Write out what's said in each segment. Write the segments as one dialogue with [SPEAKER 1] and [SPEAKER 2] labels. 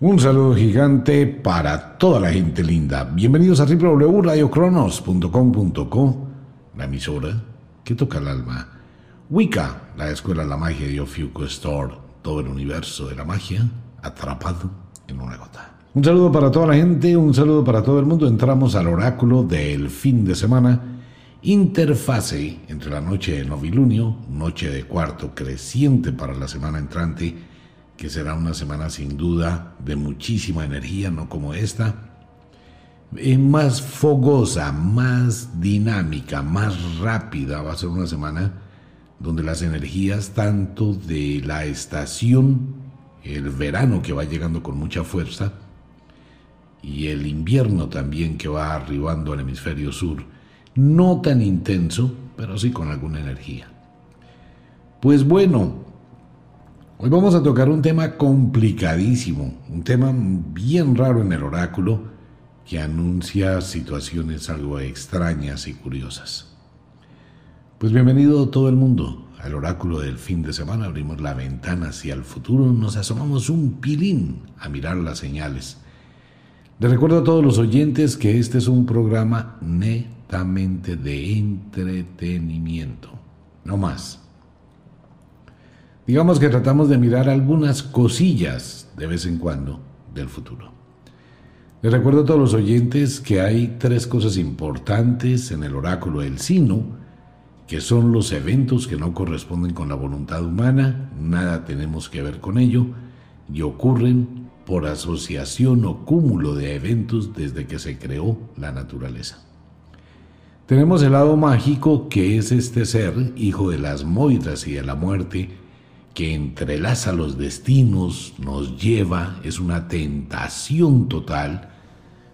[SPEAKER 1] Un saludo gigante para toda la gente linda. Bienvenidos a www.radiocronos.com.co, la emisora que toca el alma. Wicca, la escuela de la magia de Ofiuco Store, todo el universo de la magia atrapado en una gota. Un saludo para toda la gente, un saludo para todo el mundo. Entramos al oráculo del fin de semana. Interfase entre la noche de novilunio, noche de cuarto creciente para la semana entrante que será una semana sin duda de muchísima energía, no como esta, eh, más fogosa, más dinámica, más rápida. Va a ser una semana donde las energías tanto de la estación, el verano que va llegando con mucha fuerza, y el invierno también que va arribando al hemisferio sur, no tan intenso, pero sí con alguna energía. Pues bueno, Hoy vamos a tocar un tema complicadísimo, un tema bien raro en el oráculo que anuncia situaciones algo extrañas y curiosas. Pues bienvenido todo el mundo al oráculo del fin de semana. Abrimos la ventana hacia el futuro, nos asomamos un pilín a mirar las señales. Les recuerdo a todos los oyentes que este es un programa netamente de entretenimiento, no más. Digamos que tratamos de mirar algunas cosillas de vez en cuando del futuro. Les recuerdo a todos los oyentes que hay tres cosas importantes en el oráculo del Sino, que son los eventos que no corresponden con la voluntad humana, nada tenemos que ver con ello, y ocurren por asociación o cúmulo de eventos desde que se creó la naturaleza. Tenemos el lado mágico que es este ser, hijo de las moiras y de la muerte, que entrelaza los destinos, nos lleva, es una tentación total,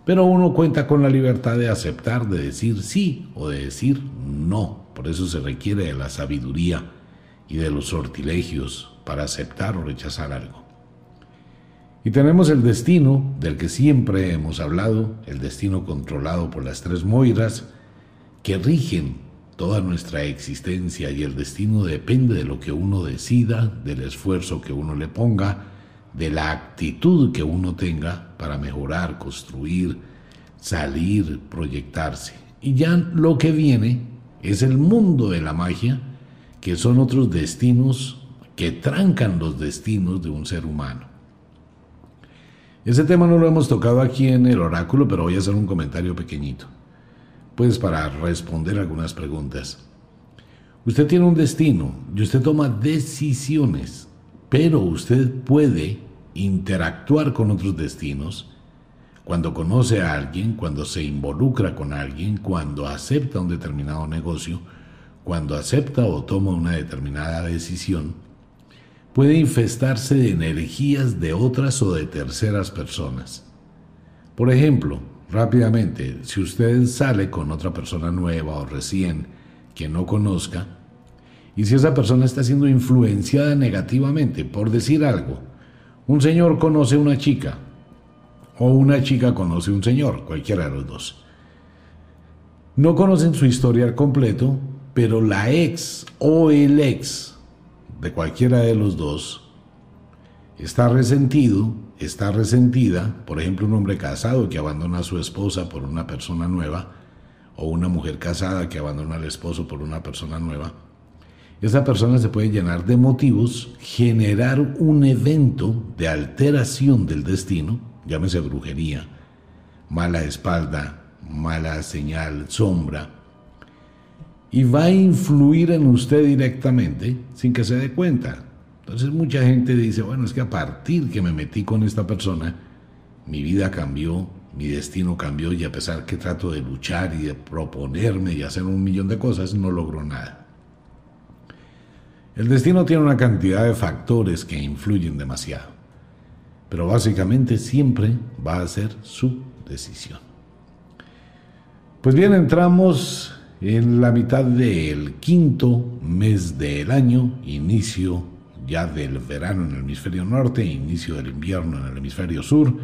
[SPEAKER 1] pero uno cuenta con la libertad de aceptar, de decir sí o de decir no. Por eso se requiere de la sabiduría y de los sortilegios para aceptar o rechazar algo. Y tenemos el destino del que siempre hemos hablado, el destino controlado por las tres moiras, que rigen Toda nuestra existencia y el destino depende de lo que uno decida, del esfuerzo que uno le ponga, de la actitud que uno tenga para mejorar, construir, salir, proyectarse. Y ya lo que viene es el mundo de la magia, que son otros destinos que trancan los destinos de un ser humano. Ese tema no lo hemos tocado aquí en el oráculo, pero voy a hacer un comentario pequeñito pues para responder algunas preguntas. Usted tiene un destino y usted toma decisiones, pero usted puede interactuar con otros destinos cuando conoce a alguien, cuando se involucra con alguien, cuando acepta un determinado negocio, cuando acepta o toma una determinada decisión, puede infestarse de energías de otras o de terceras personas. Por ejemplo, rápidamente, si usted sale con otra persona nueva o recién que no conozca, y si esa persona está siendo influenciada negativamente, por decir algo, un señor conoce a una chica, o una chica conoce un señor, cualquiera de los dos. No conocen su historial completo, pero la ex o el ex de cualquiera de los dos está resentido está resentida, por ejemplo, un hombre casado que abandona a su esposa por una persona nueva, o una mujer casada que abandona al esposo por una persona nueva, esa persona se puede llenar de motivos, generar un evento de alteración del destino, llámese brujería, mala espalda, mala señal, sombra, y va a influir en usted directamente sin que se dé cuenta. Entonces mucha gente dice, bueno, es que a partir que me metí con esta persona, mi vida cambió, mi destino cambió y a pesar que trato de luchar y de proponerme y hacer un millón de cosas, no logro nada. El destino tiene una cantidad de factores que influyen demasiado, pero básicamente siempre va a ser su decisión. Pues bien, entramos en la mitad del quinto mes del año, inicio ya del verano en el hemisferio norte, inicio del invierno en el hemisferio sur,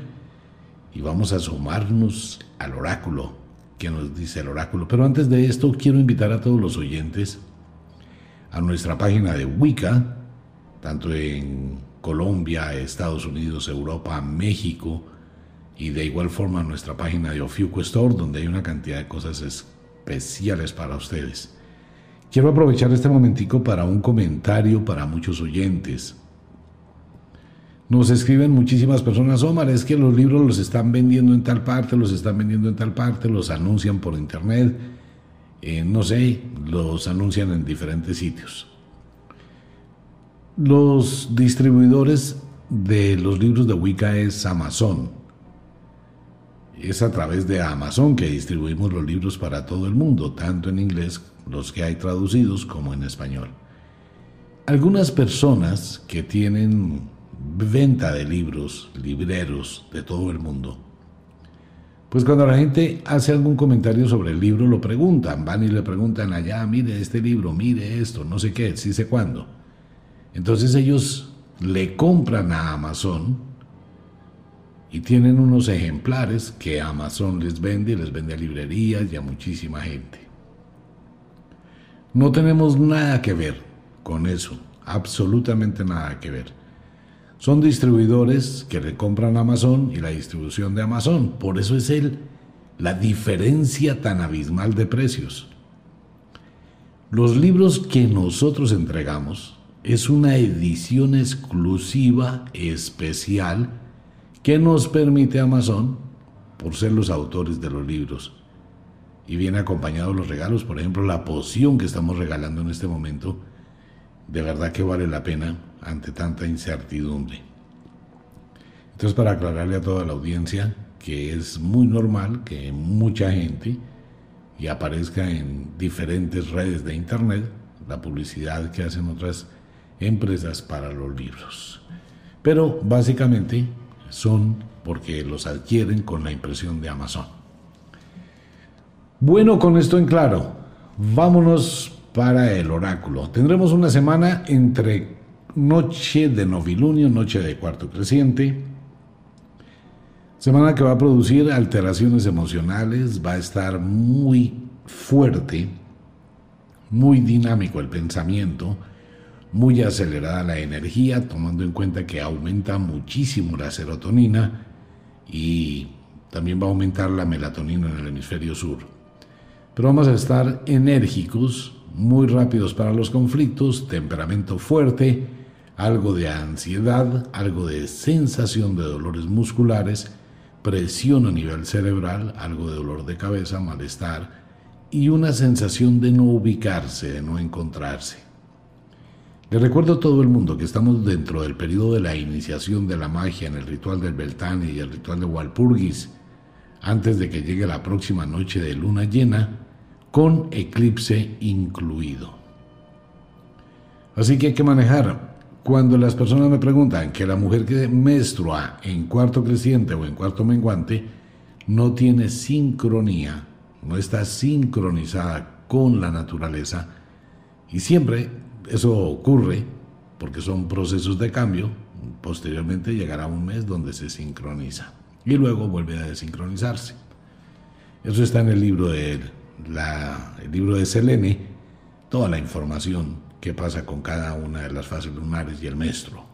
[SPEAKER 1] y vamos a asomarnos al oráculo, que nos dice el oráculo. Pero antes de esto, quiero invitar a todos los oyentes a nuestra página de Wicca, tanto en Colombia, Estados Unidos, Europa, México y de igual forma nuestra página de Ofiuco Store donde hay una cantidad de cosas especiales para ustedes. Quiero aprovechar este momentico para un comentario para muchos oyentes. Nos escriben muchísimas personas, Omar, es que los libros los están vendiendo en tal parte, los están vendiendo en tal parte, los anuncian por internet, eh, no sé, los anuncian en diferentes sitios. Los distribuidores de los libros de Wicca es Amazon. Es a través de Amazon que distribuimos los libros para todo el mundo, tanto en inglés, los que hay traducidos, como en español. Algunas personas que tienen venta de libros, libreros de todo el mundo. Pues cuando la gente hace algún comentario sobre el libro, lo preguntan, van y le preguntan allá, mire este libro, mire esto, no sé qué, sí sé cuándo. Entonces ellos le compran a Amazon y tienen unos ejemplares que Amazon les vende, les vende a librerías y a muchísima gente. No tenemos nada que ver con eso, absolutamente nada que ver. Son distribuidores que le compran Amazon y la distribución de Amazon. Por eso es el, la diferencia tan abismal de precios. Los libros que nosotros entregamos es una edición exclusiva, especial, que nos permite Amazon por ser los autores de los libros. Y viene acompañado los regalos, por ejemplo, la poción que estamos regalando en este momento, de verdad que vale la pena ante tanta incertidumbre. Entonces, para aclararle a toda la audiencia que es muy normal que mucha gente y aparezca en diferentes redes de internet la publicidad que hacen otras empresas para los libros. Pero básicamente son porque los adquieren con la impresión de Amazon. Bueno, con esto en claro, vámonos para el oráculo. Tendremos una semana entre noche de novilunio, noche de cuarto creciente. Semana que va a producir alteraciones emocionales, va a estar muy fuerte, muy dinámico el pensamiento, muy acelerada la energía, tomando en cuenta que aumenta muchísimo la serotonina y también va a aumentar la melatonina en el hemisferio sur. Pero vamos a estar enérgicos, muy rápidos para los conflictos, temperamento fuerte, algo de ansiedad, algo de sensación de dolores musculares, presión a nivel cerebral, algo de dolor de cabeza, malestar y una sensación de no ubicarse, de no encontrarse. Le recuerdo a todo el mundo que estamos dentro del periodo de la iniciación de la magia en el ritual del Beltane y el ritual de Walpurgis, antes de que llegue la próxima noche de luna llena, con eclipse incluido. Así que hay que manejar. Cuando las personas me preguntan que la mujer que menstrua en cuarto creciente o en cuarto menguante no tiene sincronía, no está sincronizada con la naturaleza, y siempre eso ocurre porque son procesos de cambio, posteriormente llegará un mes donde se sincroniza y luego vuelve a desincronizarse. Eso está en el libro de él el libro de Selene toda la información que pasa con cada una de las fases lunares y el maestro.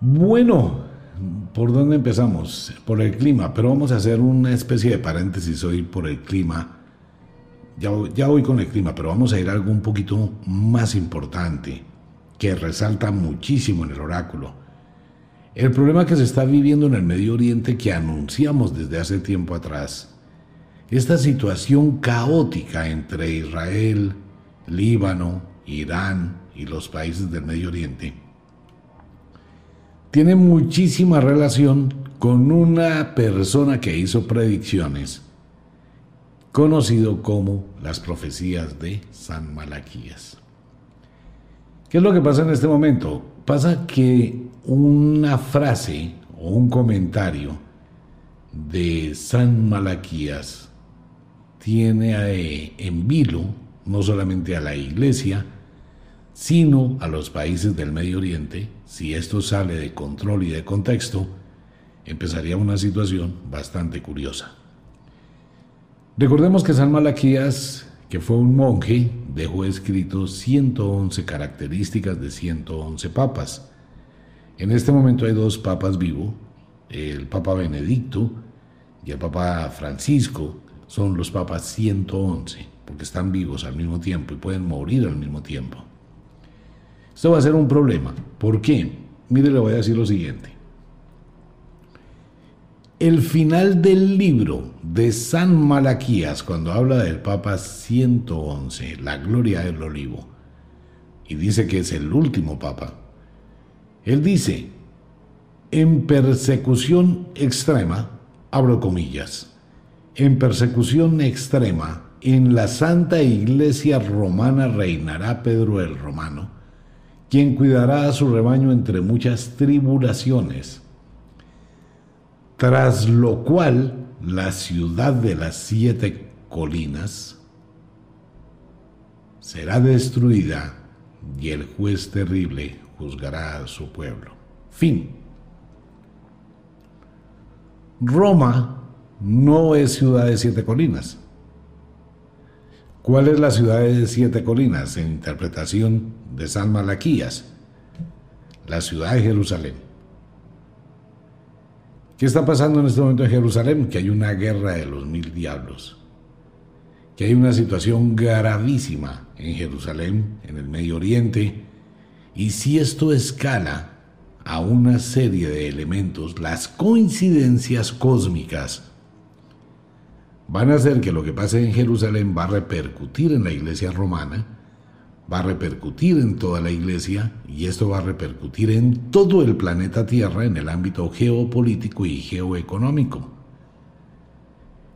[SPEAKER 1] Bueno, ¿por dónde empezamos? Por el clima, pero vamos a hacer una especie de paréntesis hoy por el clima. Ya, ya voy con el clima, pero vamos a ir a algo un poquito más importante, que resalta muchísimo en el oráculo. El problema que se está viviendo en el Medio Oriente que anunciamos desde hace tiempo atrás esta situación caótica entre Israel, Líbano, Irán y los países del Medio Oriente tiene muchísima relación con una persona que hizo predicciones, conocido como las profecías de San Malaquías. ¿Qué es lo que pasa en este momento? Pasa que una frase o un comentario de San Malaquías tiene en vilo no solamente a la iglesia, sino a los países del Medio Oriente. Si esto sale de control y de contexto, empezaría una situación bastante curiosa. Recordemos que San Malaquías que fue un monje, dejó escrito 111 características de 111 papas. En este momento hay dos papas vivos, el Papa Benedicto y el Papa Francisco, son los papas 111, porque están vivos al mismo tiempo y pueden morir al mismo tiempo. Esto va a ser un problema. ¿Por qué? Mire, le voy a decir lo siguiente. El final del libro de San Malaquías, cuando habla del Papa 111, la gloria del olivo, y dice que es el último Papa, él dice, en persecución extrema, abro comillas, en persecución extrema, en la Santa Iglesia Romana reinará Pedro el Romano, quien cuidará a su rebaño entre muchas tribulaciones, tras lo cual la ciudad de las siete colinas será destruida y el juez terrible juzgará a su pueblo. Fin. Roma no es ciudad de siete colinas. ¿Cuál es la ciudad de siete colinas en interpretación de San Malaquías? La ciudad de Jerusalén. ¿Qué está pasando en este momento en Jerusalén? Que hay una guerra de los mil diablos. Que hay una situación gravísima en Jerusalén, en el Medio Oriente. Y si esto escala a una serie de elementos, las coincidencias cósmicas van a hacer que lo que pase en Jerusalén va a repercutir en la iglesia romana, va a repercutir en toda la iglesia y esto va a repercutir en todo el planeta Tierra en el ámbito geopolítico y geoeconómico.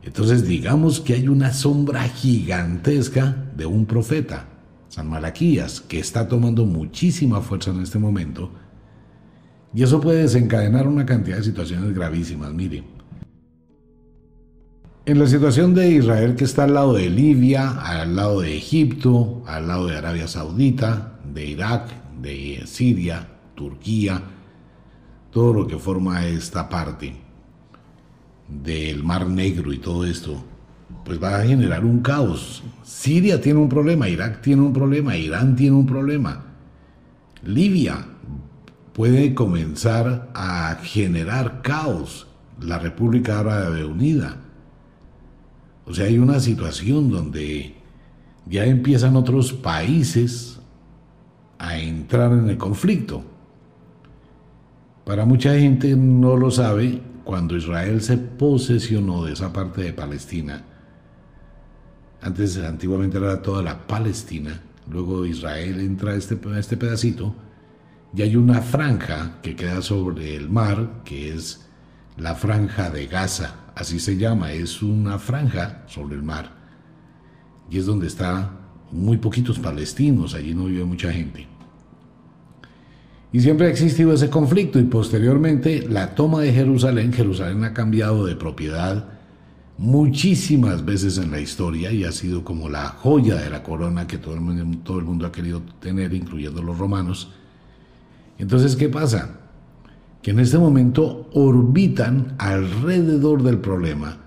[SPEAKER 1] Entonces digamos que hay una sombra gigantesca de un profeta, San Malaquías, que está tomando muchísima fuerza en este momento y eso puede desencadenar una cantidad de situaciones gravísimas. Mire, en la situación de Israel que está al lado de Libia, al lado de Egipto, al lado de Arabia Saudita, de Irak, de Siria, Turquía, todo lo que forma esta parte del Mar Negro y todo esto, pues va a generar un caos. Siria tiene un problema, Irak tiene un problema, Irán tiene un problema. Libia puede comenzar a generar caos, la República Árabe Unida. O sea, hay una situación donde ya empiezan otros países a entrar en el conflicto. Para mucha gente no lo sabe, cuando Israel se posesionó de esa parte de Palestina, antes antiguamente era toda la Palestina, luego Israel entra a este, este pedacito, y hay una franja que queda sobre el mar, que es la franja de Gaza, así se llama, es una franja sobre el mar. Y es donde está muy poquitos palestinos, allí no vive mucha gente. Y siempre ha existido ese conflicto y posteriormente la toma de Jerusalén, Jerusalén ha cambiado de propiedad muchísimas veces en la historia y ha sido como la joya de la corona que todo el mundo, todo el mundo ha querido tener, incluyendo los romanos entonces, ¿qué pasa? Que en este momento orbitan alrededor del problema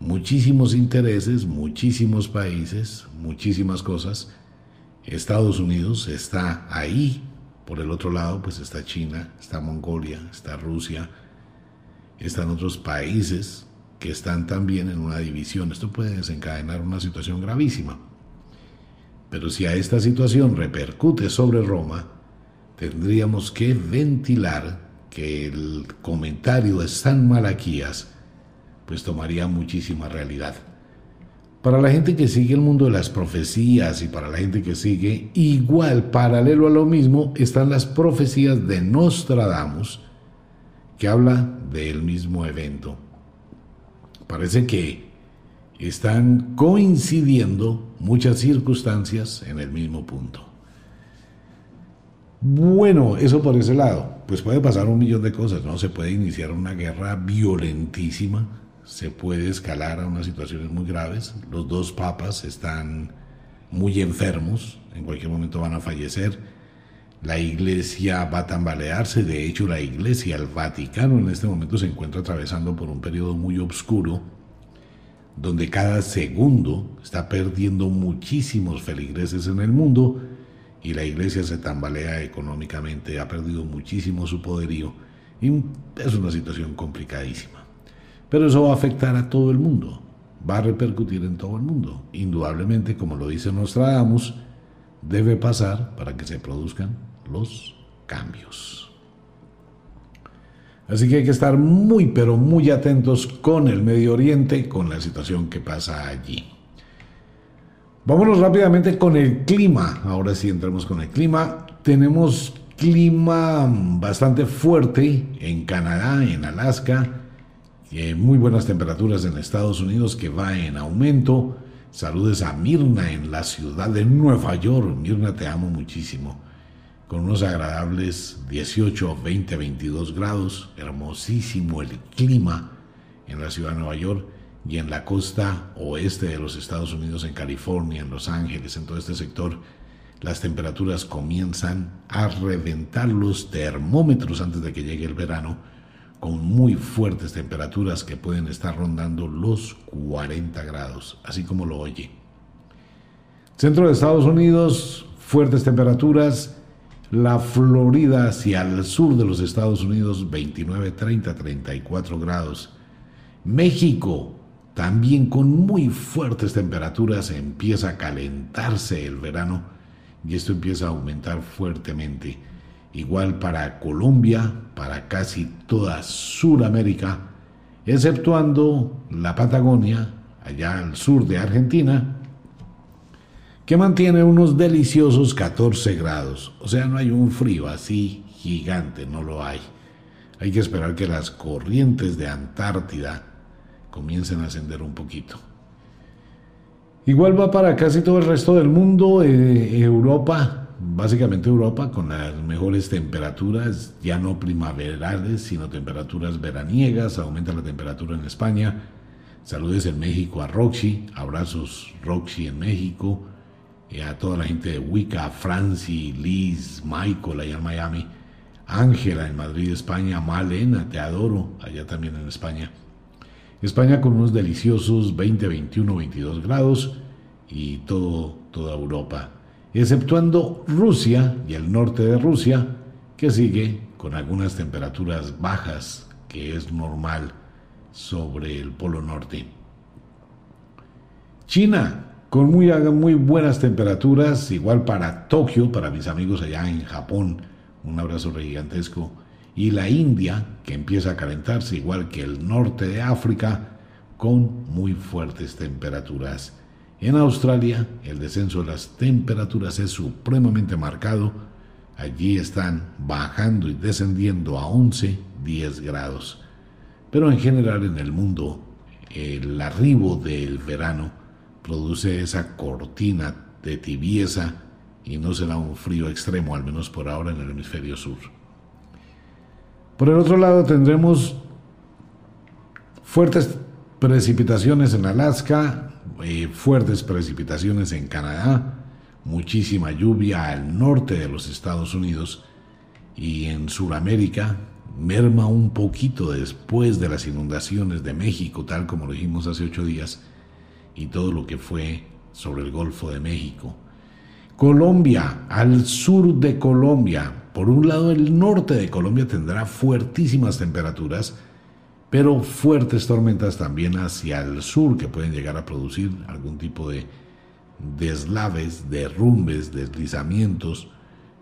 [SPEAKER 1] muchísimos intereses, muchísimos países, muchísimas cosas. Estados Unidos está ahí, por el otro lado pues está China, está Mongolia, está Rusia, están otros países que están también en una división. Esto puede desencadenar una situación gravísima. Pero si a esta situación repercute sobre Roma, tendríamos que ventilar que el comentario de San Malaquías pues tomaría muchísima realidad. Para la gente que sigue el mundo de las profecías y para la gente que sigue igual, paralelo a lo mismo, están las profecías de Nostradamus, que habla del mismo evento. Parece que están coincidiendo muchas circunstancias en el mismo punto. Bueno, eso por ese lado. Pues puede pasar un millón de cosas, ¿no? Se puede iniciar una guerra violentísima, se puede escalar a unas situaciones muy graves. Los dos papas están muy enfermos, en cualquier momento van a fallecer. La iglesia va a tambalearse, de hecho la iglesia, el Vaticano en este momento se encuentra atravesando por un periodo muy oscuro, donde cada segundo está perdiendo muchísimos feligreses en el mundo y la iglesia se tambalea económicamente, ha perdido muchísimo su poderío y es una situación complicadísima. Pero eso va a afectar a todo el mundo, va a repercutir en todo el mundo. Indudablemente, como lo dice Nostradamus, debe pasar para que se produzcan los cambios. Así que hay que estar muy, pero muy atentos con el Medio Oriente, con la situación que pasa allí. Vámonos rápidamente con el clima. Ahora sí entramos con el clima. Tenemos clima bastante fuerte en Canadá, en Alaska, eh, muy buenas temperaturas en Estados Unidos que va en aumento. Saludes a Mirna en la ciudad de Nueva York. Mirna, te amo muchísimo. Con unos agradables 18, 20, 22 grados. Hermosísimo el clima en la ciudad de Nueva York y en la costa oeste de los Estados Unidos, en California, en Los Ángeles, en todo este sector, las temperaturas comienzan a reventar los termómetros antes de que llegue el verano, con muy fuertes temperaturas que pueden estar rondando los 40 grados, así como lo oye. Centro de Estados Unidos, fuertes temperaturas. La Florida hacia el sur de los Estados Unidos, 29, 30, 34 grados. México, también con muy fuertes temperaturas empieza a calentarse el verano y esto empieza a aumentar fuertemente. Igual para Colombia, para casi toda Sudamérica, exceptuando la Patagonia, allá al sur de Argentina, que mantiene unos deliciosos 14 grados. O sea, no hay un frío así gigante, no lo hay. Hay que esperar que las corrientes de Antártida comiencen a ascender un poquito. Igual va para casi todo el resto del mundo, eh, Europa, básicamente Europa, con las mejores temperaturas, ya no primaverales, sino temperaturas veraniegas, aumenta la temperatura en España. Saludes en México a Roxy, abrazos Roxy en México, a toda la gente de Wicca, Franci, Liz, Michael allá en Miami, Ángela en Madrid, España, Malena, te adoro, allá también en España. España con unos deliciosos 20, 21, 22 grados y todo, toda Europa, exceptuando Rusia y el norte de Rusia, que sigue con algunas temperaturas bajas, que es normal sobre el Polo Norte. China, con muy, muy buenas temperaturas, igual para Tokio, para mis amigos allá en Japón, un abrazo gigantesco y la India, que empieza a calentarse igual que el norte de África, con muy fuertes temperaturas. En Australia, el descenso de las temperaturas es supremamente marcado. Allí están bajando y descendiendo a 11, 10 grados. Pero en general en el mundo, el arribo del verano produce esa cortina de tibieza y no será un frío extremo, al menos por ahora en el hemisferio sur. Por el otro lado tendremos fuertes precipitaciones en Alaska, eh, fuertes precipitaciones en Canadá, muchísima lluvia al norte de los Estados Unidos y en Sudamérica merma un poquito después de las inundaciones de México, tal como lo dijimos hace ocho días, y todo lo que fue sobre el Golfo de México. Colombia, al sur de Colombia, por un lado, el norte de Colombia tendrá fuertísimas temperaturas, pero fuertes tormentas también hacia el sur que pueden llegar a producir algún tipo de deslaves, derrumbes, deslizamientos,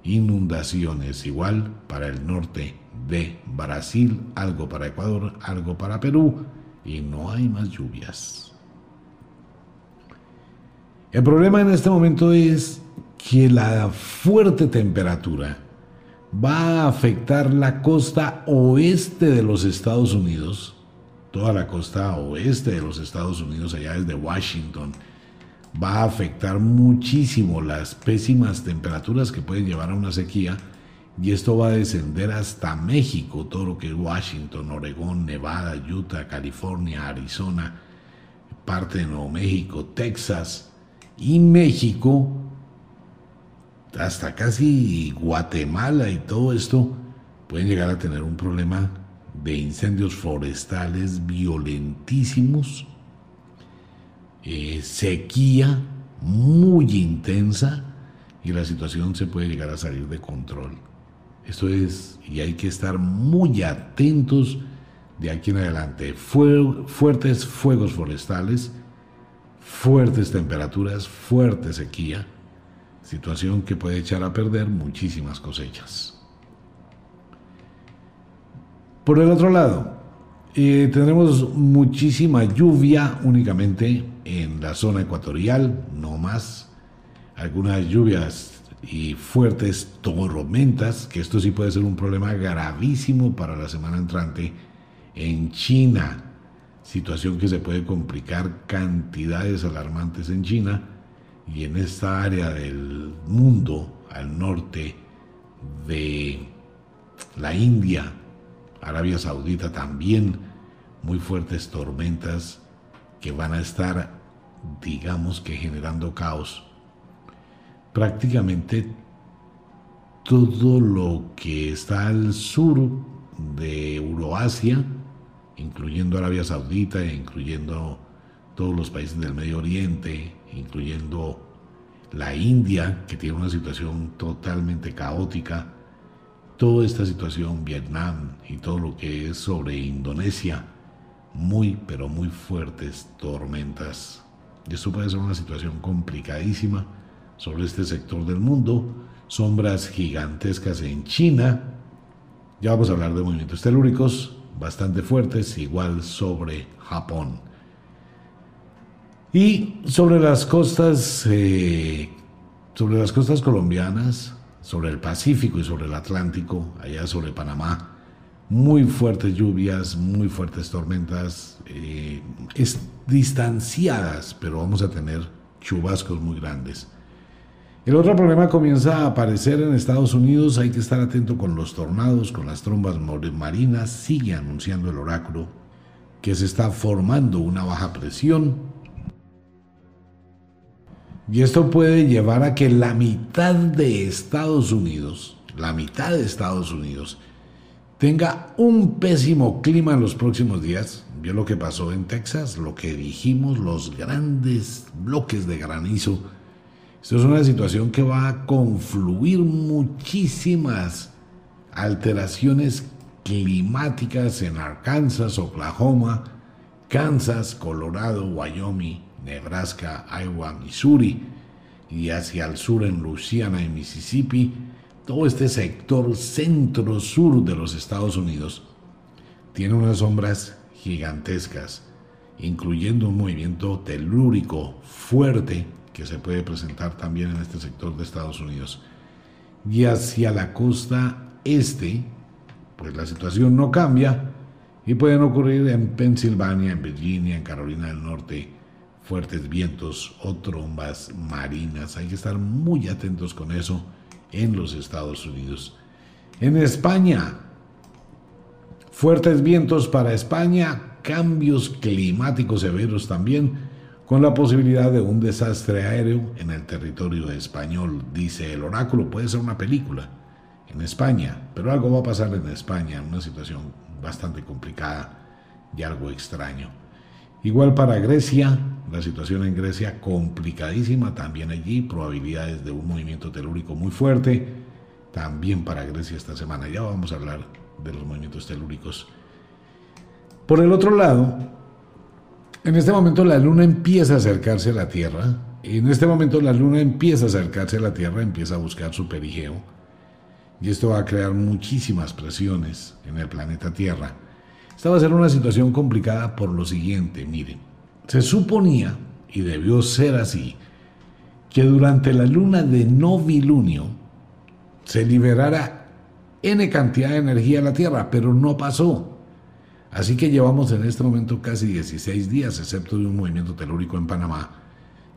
[SPEAKER 1] inundaciones. Igual para el norte de Brasil, algo para Ecuador, algo para Perú y no hay más lluvias. El problema en este momento es que la fuerte temperatura va a afectar la costa oeste de los Estados Unidos, toda la costa oeste de los Estados Unidos, allá desde Washington, va a afectar muchísimo las pésimas temperaturas que pueden llevar a una sequía y esto va a descender hasta México, todo lo que es Washington, Oregón, Nevada, Utah, California, Arizona, parte de Nuevo México, Texas y México hasta casi Guatemala y todo esto pueden llegar a tener un problema de incendios forestales violentísimos eh, sequía muy intensa y la situación se puede llegar a salir de control. Esto es, y hay que estar muy atentos de aquí en adelante. fuertes fuegos forestales, fuertes temperaturas, fuerte sequía, situación que puede echar a perder muchísimas cosechas. Por el otro lado, eh, tendremos muchísima lluvia únicamente en la zona ecuatorial, no más. Algunas lluvias y fuertes tormentas, que esto sí puede ser un problema gravísimo para la semana entrante en China. Situación que se puede complicar cantidades alarmantes en China y en esta área del mundo al norte de la India, Arabia Saudita también muy fuertes tormentas que van a estar, digamos que generando caos. Prácticamente todo lo que está al sur de Euroasia, incluyendo Arabia Saudita, incluyendo todos los países del Medio Oriente, incluyendo la India, que tiene una situación totalmente caótica, toda esta situación, Vietnam y todo lo que es sobre Indonesia, muy pero muy fuertes tormentas. Y esto puede ser una situación complicadísima sobre este sector del mundo, sombras gigantescas en China, ya vamos a hablar de movimientos telúricos bastante fuertes, igual sobre Japón. Y sobre las costas, eh, sobre las costas colombianas, sobre el Pacífico y sobre el Atlántico, allá sobre Panamá, muy fuertes lluvias, muy fuertes tormentas, eh, es, distanciadas, pero vamos a tener chubascos muy grandes. El otro problema comienza a aparecer en Estados Unidos, hay que estar atento con los tornados, con las trombas marinas, sigue anunciando el oráculo que se está formando una baja presión, y esto puede llevar a que la mitad de Estados Unidos, la mitad de Estados Unidos, tenga un pésimo clima en los próximos días. Vio lo que pasó en Texas, lo que dijimos, los grandes bloques de granizo. Esto es una situación que va a confluir muchísimas alteraciones climáticas en Arkansas, Oklahoma, Kansas, Colorado, Wyoming, Nebraska, Iowa, Missouri y hacia el sur en Louisiana y Mississippi, todo este sector centro-sur de los Estados Unidos tiene unas sombras gigantescas, incluyendo un movimiento telúrico fuerte que se puede presentar también en este sector de Estados Unidos. Y hacia la costa este, pues la situación no cambia y pueden ocurrir en Pensilvania, en Virginia, en Carolina del Norte, fuertes vientos o trombas marinas. Hay que estar muy atentos con eso en los Estados Unidos. En España, fuertes vientos para España, cambios climáticos severos también, con la posibilidad de un desastre aéreo en el territorio español, dice el oráculo. Puede ser una película en España, pero algo va a pasar en España, una situación bastante complicada y algo extraño. Igual para Grecia, la situación en Grecia complicadísima, también allí probabilidades de un movimiento telúrico muy fuerte, también para Grecia esta semana. Ya vamos a hablar de los movimientos telúricos. Por el otro lado, en este momento la luna empieza a acercarse a la Tierra. En este momento la luna empieza a acercarse a la Tierra, empieza a buscar su perigeo. Y esto va a crear muchísimas presiones en el planeta Tierra. Esta va a ser una situación complicada por lo siguiente, miren. Se suponía, y debió ser así, que durante la luna de novilunio se liberara N cantidad de energía a la Tierra, pero no pasó. Así que llevamos en este momento casi 16 días, excepto de un movimiento telúrico en Panamá.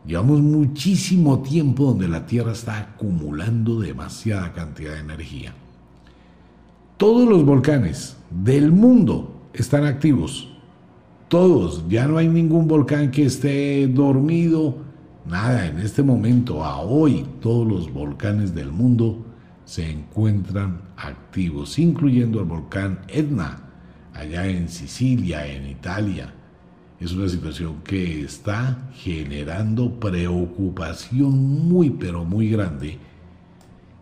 [SPEAKER 1] Llevamos muchísimo tiempo donde la Tierra está acumulando demasiada cantidad de energía. Todos los volcanes del mundo están activos. Todos, ya no hay ningún volcán que esté dormido, nada, en este momento, a hoy, todos los volcanes del mundo se encuentran activos, incluyendo el volcán Etna, allá en Sicilia, en Italia, es una situación que está generando preocupación muy, pero muy grande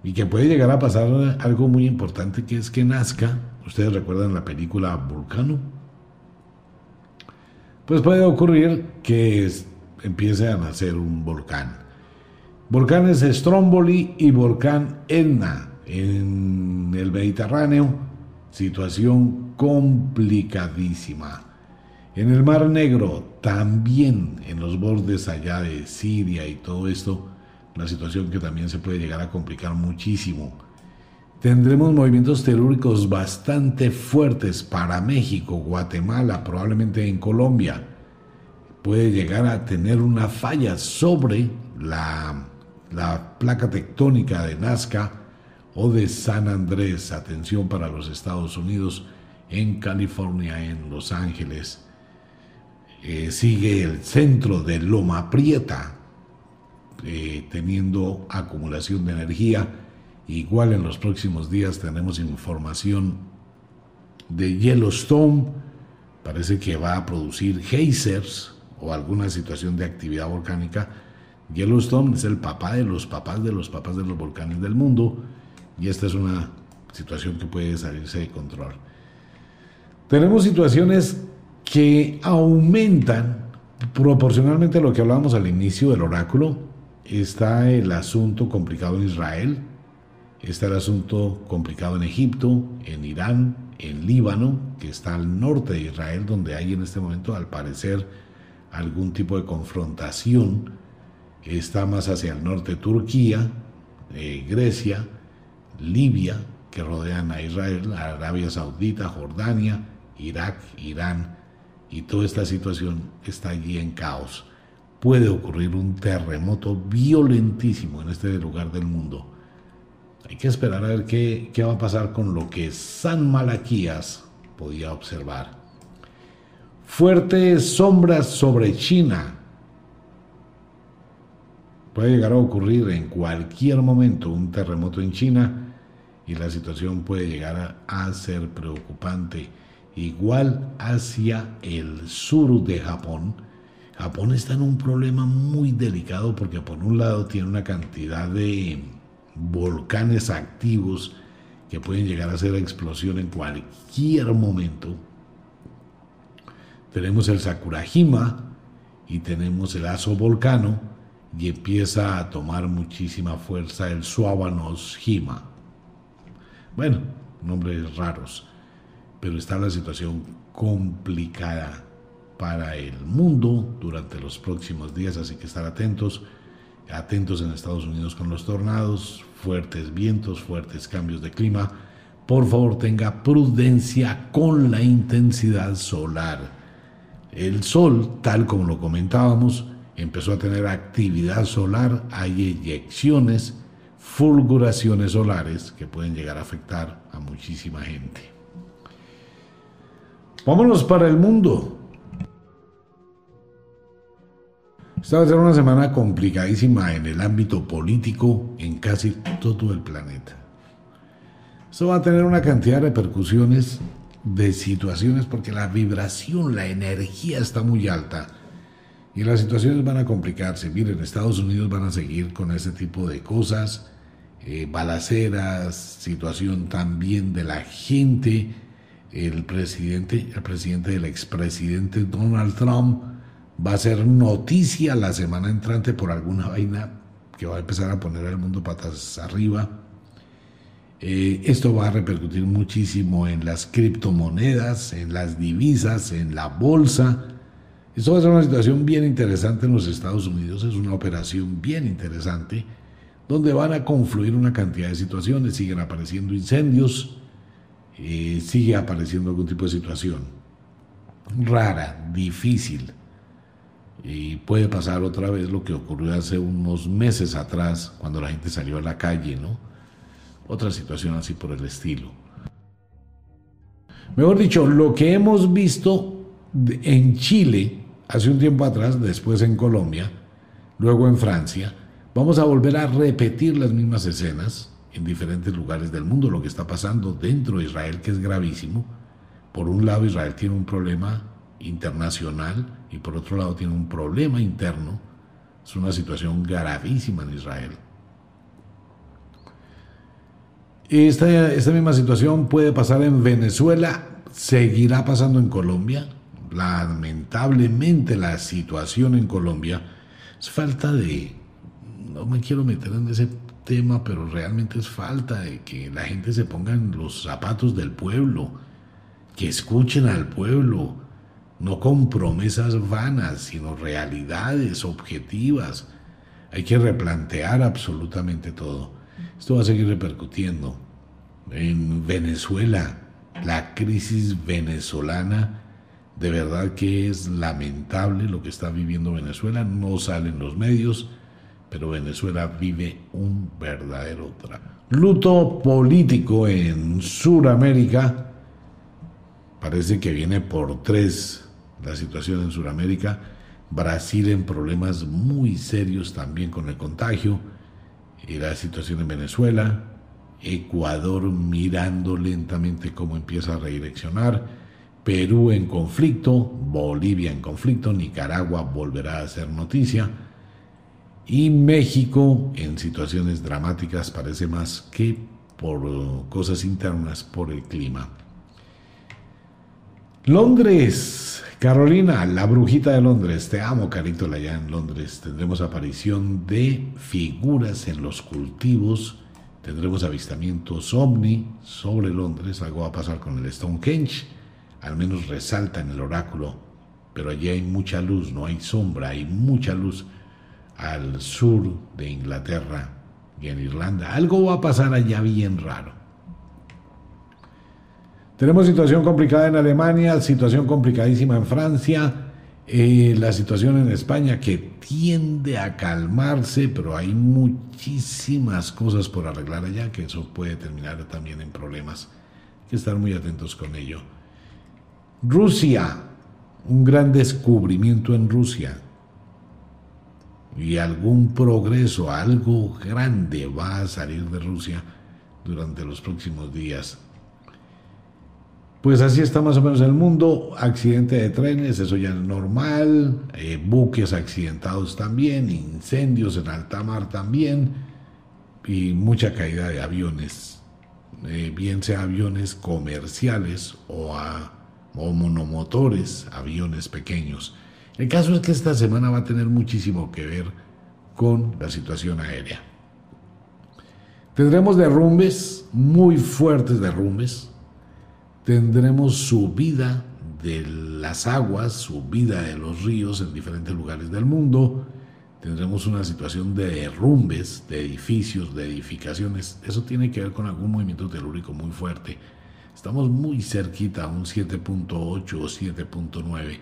[SPEAKER 1] y que puede llegar a pasar algo muy importante que es que nazca, ustedes recuerdan la película Vulcano, pues puede ocurrir que empiece a nacer un volcán. Volcanes Stromboli y volcán Etna en el Mediterráneo, situación complicadísima. En el Mar Negro, también en los bordes allá de Siria y todo esto, la situación que también se puede llegar a complicar muchísimo. Tendremos movimientos telúricos bastante fuertes para México, Guatemala, probablemente en Colombia. Puede llegar a tener una falla sobre la, la placa tectónica de Nazca o de San Andrés. Atención para los Estados Unidos, en California, en Los Ángeles eh, sigue el centro de Loma Prieta, eh, teniendo acumulación de energía. Igual en los próximos días tenemos información de Yellowstone. Parece que va a producir geysers o alguna situación de actividad volcánica. Yellowstone es el papá de los papás de los papás de los volcanes del mundo y esta es una situación que puede salirse de control. Tenemos situaciones que aumentan proporcionalmente a lo que hablábamos al inicio del oráculo. Está el asunto complicado en Israel, está el asunto complicado en Egipto, en Irán, en Líbano, que está al norte de Israel, donde hay en este momento, al parecer, algún tipo de confrontación. Está más hacia el norte Turquía, eh, Grecia, Libia, que rodean a Israel, Arabia Saudita, Jordania, Irak, Irán, y toda esta situación está allí en caos. Puede ocurrir un terremoto violentísimo en este lugar del mundo. Hay que esperar a ver qué, qué va a pasar con lo que San Malaquías podía observar. Fuertes sombras sobre China. Puede llegar a ocurrir en cualquier momento un terremoto en China y la situación puede llegar a ser preocupante igual hacia el sur de Japón. Japón está en un problema muy delicado porque por un lado tiene una cantidad de volcanes activos que pueden llegar a hacer explosión en cualquier momento. Tenemos el Sakurajima y tenemos el Aso Volcano y empieza a tomar muchísima fuerza el Suabanos-Hima. Bueno, nombres raros pero está la situación complicada para el mundo durante los próximos días, así que estar atentos, atentos en Estados Unidos con los tornados, fuertes vientos, fuertes cambios de clima. Por favor, tenga prudencia con la intensidad solar. El sol, tal como lo comentábamos, empezó a tener actividad solar, hay eyecciones, fulguraciones solares que pueden llegar a afectar a muchísima gente. Vámonos para el mundo. Esta va a ser una semana complicadísima en el ámbito político en casi todo el planeta. Esto va a tener una cantidad de repercusiones de situaciones porque la vibración, la energía está muy alta y las situaciones van a complicarse. Miren, Estados Unidos van a seguir con ese tipo de cosas, eh, balaceras, situación también de la gente el presidente, el presidente del expresidente Donald Trump va a ser noticia la semana entrante por alguna vaina que va a empezar a poner al mundo patas arriba. Eh, esto va a repercutir muchísimo en las criptomonedas, en las divisas, en la bolsa. Esto va a ser una situación bien interesante en los Estados Unidos, es una operación bien interesante, donde van a confluir una cantidad de situaciones, siguen apareciendo incendios, eh, sigue apareciendo algún tipo de situación rara, difícil. Y puede pasar otra vez lo que ocurrió hace unos meses atrás, cuando la gente salió a la calle, ¿no? Otra situación así por el estilo. Mejor dicho, lo que hemos visto en Chile hace un tiempo atrás, después en Colombia, luego en Francia, vamos a volver a repetir las mismas escenas en diferentes lugares del mundo, lo que está pasando dentro de Israel, que es gravísimo. Por un lado, Israel tiene un problema internacional y por otro lado tiene un problema interno. Es una situación gravísima en Israel. Esta, esta misma situación puede pasar en Venezuela, seguirá pasando en Colombia. Lamentablemente la situación en Colombia es falta de... No me quiero meter en ese tema, pero realmente es falta de que la gente se ponga en los zapatos del pueblo, que escuchen al pueblo, no con promesas vanas, sino realidades objetivas. Hay que replantear absolutamente todo. Esto va a seguir repercutiendo. En Venezuela, la crisis venezolana, de verdad que es lamentable lo que está viviendo Venezuela. No salen los medios, pero Venezuela vive un verdadero drama. Luto político en Sudamérica. Parece que viene por tres la situación en Sudamérica. Brasil en problemas muy serios también con el contagio. Y la situación en Venezuela. Ecuador mirando lentamente cómo empieza a redireccionar. Perú en conflicto. Bolivia en conflicto. Nicaragua volverá a ser noticia y México en situaciones dramáticas parece más que por cosas internas, por el clima. Londres, Carolina, la brujita de Londres, te amo Carito allá en Londres. Tendremos aparición de figuras en los cultivos, tendremos avistamientos ovni sobre Londres, algo va a pasar con el Stonehenge, al menos resalta en el oráculo, pero allí hay mucha luz, no hay sombra, hay mucha luz al sur de Inglaterra y en Irlanda. Algo va a pasar allá bien raro. Tenemos situación complicada en Alemania, situación complicadísima en Francia, eh, la situación en España que tiende a calmarse, pero hay muchísimas cosas por arreglar allá que eso puede terminar también en problemas. Hay que estar muy atentos con ello. Rusia, un gran descubrimiento en Rusia y algún progreso, algo grande va a salir de Rusia durante los próximos días. Pues así está más o menos el mundo, accidente de trenes, eso ya es normal, eh, buques accidentados también, incendios en alta mar también, y mucha caída de aviones, eh, bien sea aviones comerciales o, o monomotores, aviones pequeños. El caso es que esta semana va a tener muchísimo que ver con la situación aérea. Tendremos derrumbes, muy fuertes derrumbes. Tendremos subida de las aguas, subida de los ríos en diferentes lugares del mundo. Tendremos una situación de derrumbes de edificios, de edificaciones. Eso tiene que ver con algún movimiento telúrico muy fuerte. Estamos muy cerquita a un 7.8 o 7.9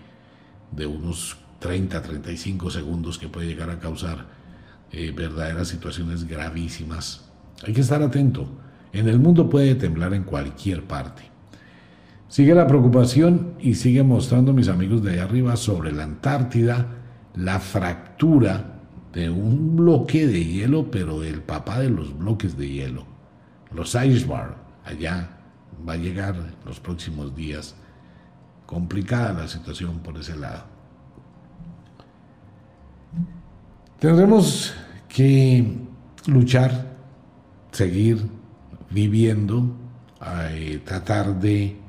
[SPEAKER 1] de unos 30, 35 segundos que puede llegar a causar eh, verdaderas situaciones gravísimas. Hay que estar atento. En el mundo puede temblar en cualquier parte. Sigue la preocupación y sigue mostrando mis amigos de allá arriba sobre la Antártida la fractura de un bloque de hielo, pero del papá de los bloques de hielo. Los iceberg, allá va a llegar los próximos días complicada la situación por ese lado. Tendremos que luchar, seguir viviendo, eh, tratar de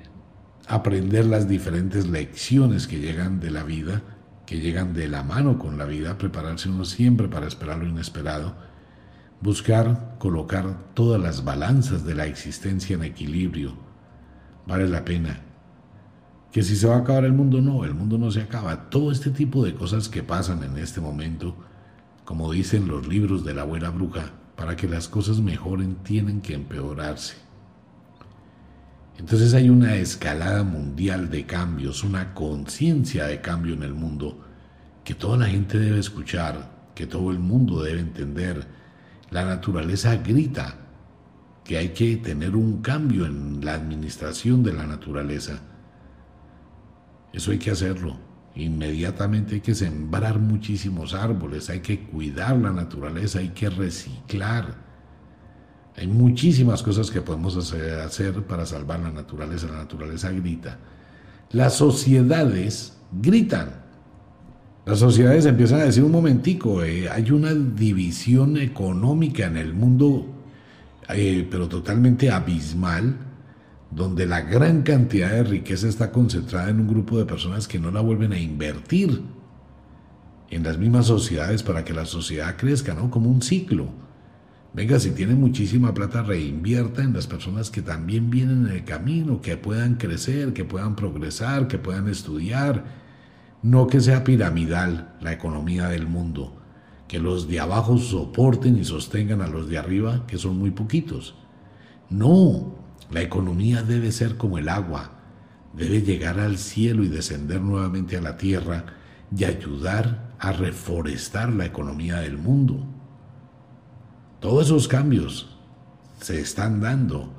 [SPEAKER 1] aprender las diferentes lecciones que llegan de la vida, que llegan de la mano con la vida, prepararse uno siempre para esperar lo inesperado, buscar colocar todas las balanzas de la existencia en equilibrio. Vale la pena que si se va a acabar el mundo, no, el mundo no se acaba. Todo este tipo de cosas que pasan en este momento, como dicen los libros de la abuela bruja, para que las cosas mejoren tienen que empeorarse. Entonces hay una escalada mundial de cambios, una conciencia de cambio en el mundo que toda la gente debe escuchar, que todo el mundo debe entender. La naturaleza grita que hay que tener un cambio en la administración de la naturaleza eso hay que hacerlo. Inmediatamente hay que sembrar muchísimos árboles, hay que cuidar la naturaleza, hay que reciclar. Hay muchísimas cosas que podemos hacer para salvar la naturaleza. La naturaleza grita. Las sociedades gritan. Las sociedades empiezan a decir un momentico, eh, hay una división económica en el mundo, eh, pero totalmente abismal, donde la gran cantidad de riqueza está concentrada en un grupo de personas que no la vuelven a invertir en las mismas sociedades para que la sociedad crezca, ¿no? Como un ciclo. Venga, si tiene muchísima plata, reinvierta en las personas que también vienen en el camino, que puedan crecer, que puedan progresar, que puedan estudiar. No que sea piramidal la economía del mundo, que los de abajo soporten y sostengan a los de arriba, que son muy poquitos. No, la economía debe ser como el agua, debe llegar al cielo y descender nuevamente a la tierra y ayudar a reforestar la economía del mundo. Todos esos cambios se están dando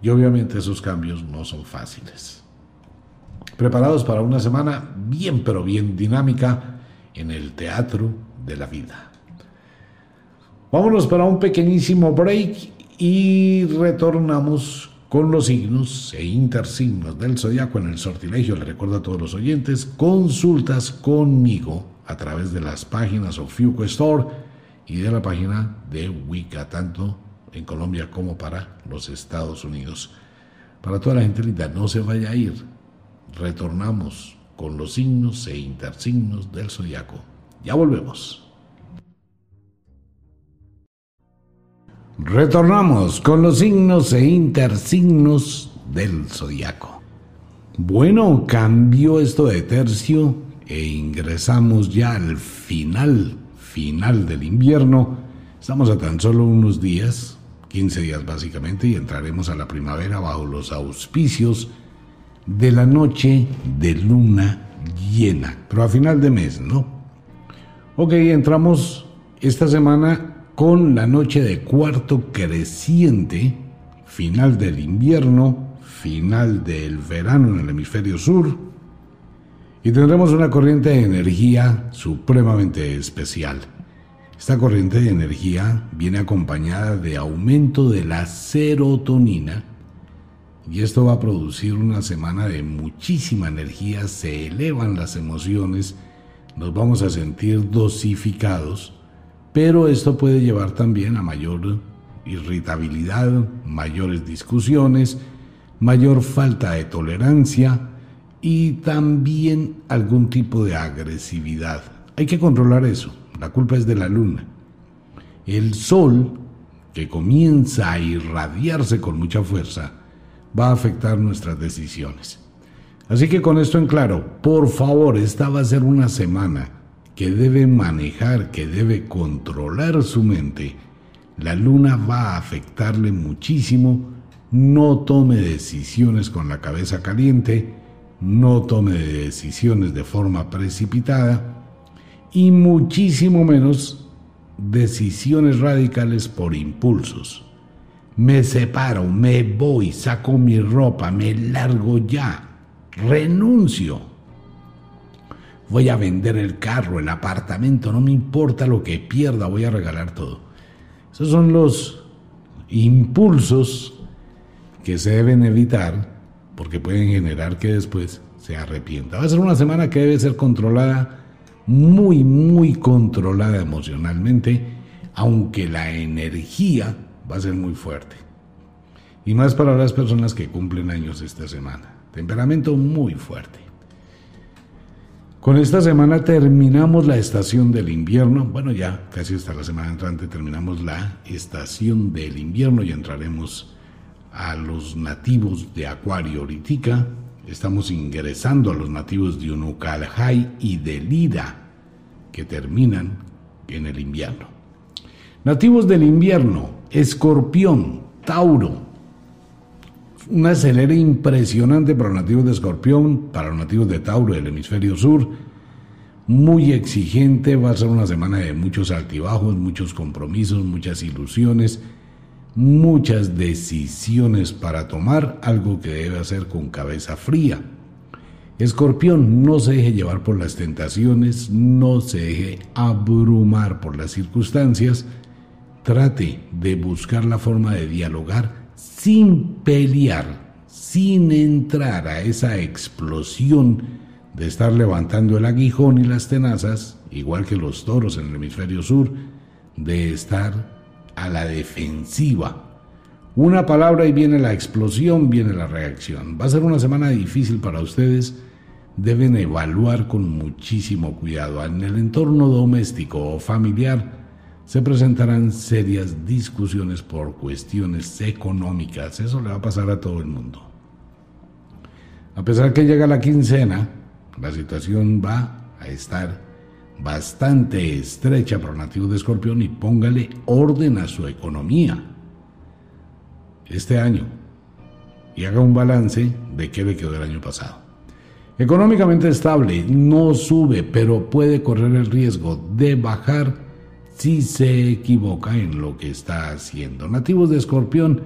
[SPEAKER 1] y obviamente esos cambios no son fáciles. Preparados para una semana bien pero bien dinámica en el teatro de la vida. Vámonos para un pequeñísimo break y retornamos con los signos e intersignos del zodiaco en el sortilegio. Le recuerdo a todos los oyentes, consultas conmigo a través de las páginas of Fuco Store y de la página de Wicca, tanto en Colombia como para los Estados Unidos. Para toda la gente linda, no se vaya a ir. Retornamos con los signos e intersignos del zodiaco. Ya volvemos. Retornamos con los signos e intersignos del zodiaco. Bueno, cambió esto de tercio e ingresamos ya al final final del invierno. Estamos a tan solo unos días, 15 días básicamente, y entraremos a la primavera bajo los auspicios de la noche de luna llena, pero a final de mes, ¿no? Ok, entramos esta semana con la noche de cuarto creciente, final del invierno, final del verano en el hemisferio sur, y tendremos una corriente de energía supremamente especial. Esta corriente de energía viene acompañada de aumento de la serotonina y esto va a producir una semana de muchísima energía, se elevan las emociones, nos vamos a sentir dosificados, pero esto puede llevar también a mayor irritabilidad, mayores discusiones, mayor falta de tolerancia, y también algún tipo de agresividad. Hay que controlar eso. La culpa es de la luna. El sol, que comienza a irradiarse con mucha fuerza, va a afectar nuestras decisiones. Así que con esto en claro, por favor, esta va a ser una semana que debe manejar, que debe controlar su mente. La luna va a afectarle muchísimo. No tome decisiones con la cabeza caliente no tome decisiones de forma precipitada y muchísimo menos decisiones radicales por impulsos. Me separo, me voy, saco mi ropa, me largo ya, renuncio. Voy a vender el carro, el apartamento, no me importa lo que pierda, voy a regalar todo. Esos son los impulsos que se deben evitar porque pueden generar que después se arrepienta. Va a ser una semana que debe ser controlada, muy, muy controlada emocionalmente, aunque la energía va a ser muy fuerte. Y más para las personas que cumplen años esta semana. Temperamento muy fuerte. Con esta semana terminamos la estación del invierno. Bueno, ya casi hasta la semana entrante terminamos la estación del invierno y entraremos a los nativos de Acuario ahorita, estamos ingresando a los nativos de Unucalhai y de Lida, que terminan en el invierno. Nativos del invierno, Escorpión, Tauro. Un acelere impresionante para los nativos de Escorpión, para los nativos de Tauro del hemisferio sur. Muy exigente, va a ser una semana de muchos altibajos, muchos compromisos, muchas ilusiones muchas decisiones para tomar, algo que debe hacer con cabeza fría. Escorpión, no se deje llevar por las tentaciones, no se deje abrumar por las circunstancias, trate de buscar la forma de dialogar sin pelear, sin entrar a esa explosión de estar levantando el aguijón y las tenazas, igual que los toros en el hemisferio sur, de estar a la defensiva. Una palabra y viene la explosión, viene la reacción. Va a ser una semana difícil para ustedes. Deben evaluar con muchísimo cuidado. En el entorno doméstico o familiar se presentarán serias discusiones por cuestiones económicas. Eso le va a pasar a todo el mundo. A pesar que llega la quincena, la situación va a estar bastante estrecha para nativos de Escorpión y póngale orden a su economía este año y haga un balance de qué le quedó el año pasado. Económicamente estable, no sube, pero puede correr el riesgo de bajar si se equivoca en lo que está haciendo. Nativos de Escorpión,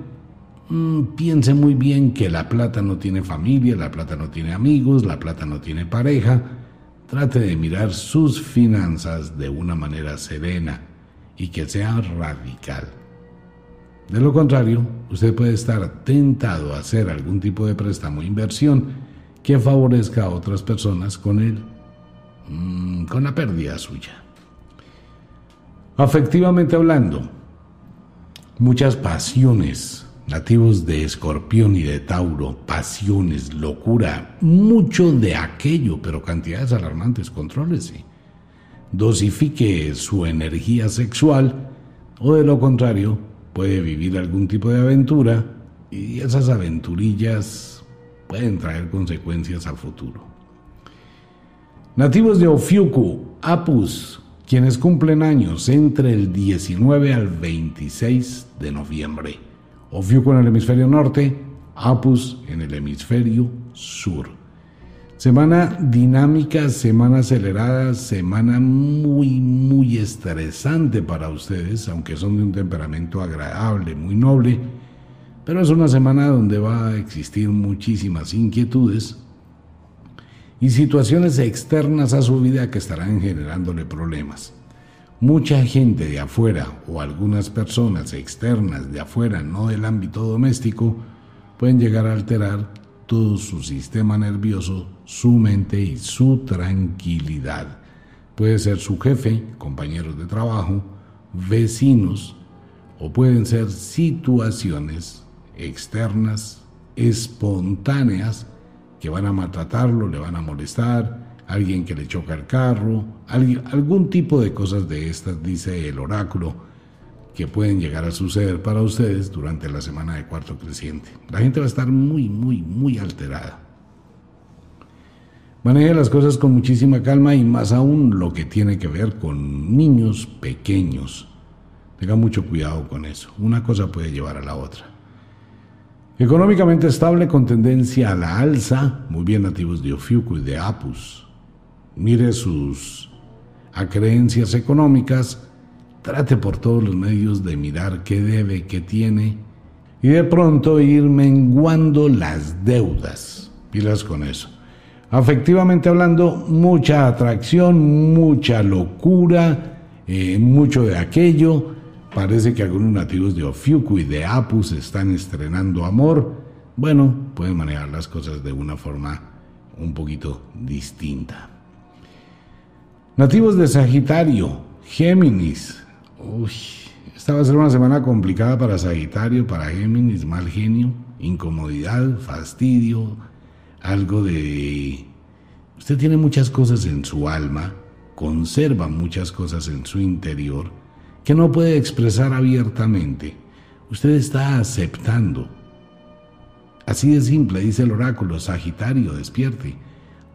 [SPEAKER 1] mm, piense muy bien que la plata no tiene familia, la plata no tiene amigos, la plata no tiene pareja. Trate de mirar sus finanzas de una manera serena y que sea radical. De lo contrario, usted puede estar tentado a hacer algún tipo de préstamo o inversión que favorezca a otras personas con él, mm, con la pérdida suya. Afectivamente hablando, muchas pasiones, nativos de escorpión y de tauro, pasiones, locura, mucho de aquello, pero cantidades alarmantes, contrólese. Dosifique su energía sexual o de lo contrario, puede vivir algún tipo de aventura y esas aventurillas pueden traer consecuencias a futuro. Nativos de Ofiuku, Apus, quienes cumplen años entre el 19 al 26 de noviembre. Ofiuco en el hemisferio norte, Apus en el hemisferio sur. Semana dinámica, semana acelerada, semana muy, muy estresante para ustedes, aunque son de un temperamento agradable, muy noble, pero es una semana donde va a existir muchísimas inquietudes, y situaciones externas a su vida que estarán generándole problemas. Mucha gente de afuera o algunas personas externas de afuera, no del ámbito doméstico, pueden llegar a alterar todo su sistema nervioso, su mente y su tranquilidad. Puede ser su jefe, compañeros de trabajo, vecinos o pueden ser situaciones externas, espontáneas, que van a maltratarlo, le van a molestar, alguien que le choca el carro, algún tipo de cosas de estas, dice el oráculo, que pueden llegar a suceder para ustedes durante la semana de cuarto creciente. La gente va a estar muy, muy, muy alterada. Maneje las cosas con muchísima calma y más aún lo que tiene que ver con niños pequeños. Tenga mucho cuidado con eso. Una cosa puede llevar a la otra. Económicamente estable con tendencia a la alza, muy bien nativos de Ofiuco y de Apus. Mire sus acreencias económicas, trate por todos los medios de mirar qué debe, qué tiene y de pronto ir menguando las deudas. Pilas con eso. Afectivamente hablando, mucha atracción, mucha locura, eh, mucho de aquello Parece que algunos nativos de Ofiuku y de Apus están estrenando amor. Bueno, pueden manejar las cosas de una forma un poquito distinta. Nativos de Sagitario, Géminis. Uy, esta va a ser una semana complicada para Sagitario, para Géminis, mal genio, incomodidad, fastidio, algo de... Usted tiene muchas cosas en su alma, conserva muchas cosas en su interior que no puede expresar abiertamente. Usted está aceptando. Así de simple, dice el oráculo, Sagitario, despierte.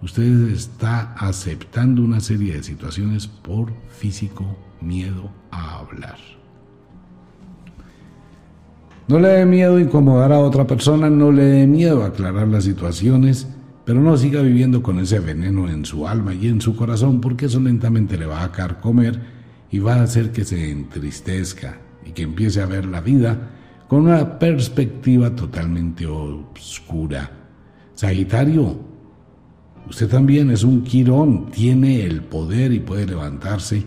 [SPEAKER 1] Usted está aceptando una serie de situaciones por físico miedo a hablar. No le dé miedo incomodar a otra persona, no le dé miedo aclarar las situaciones, pero no siga viviendo con ese veneno en su alma y en su corazón, porque eso lentamente le va a carcomer y va a hacer que se entristezca y que empiece a ver la vida con una perspectiva totalmente oscura. Sagitario, usted también es un quirón, tiene el poder y puede levantarse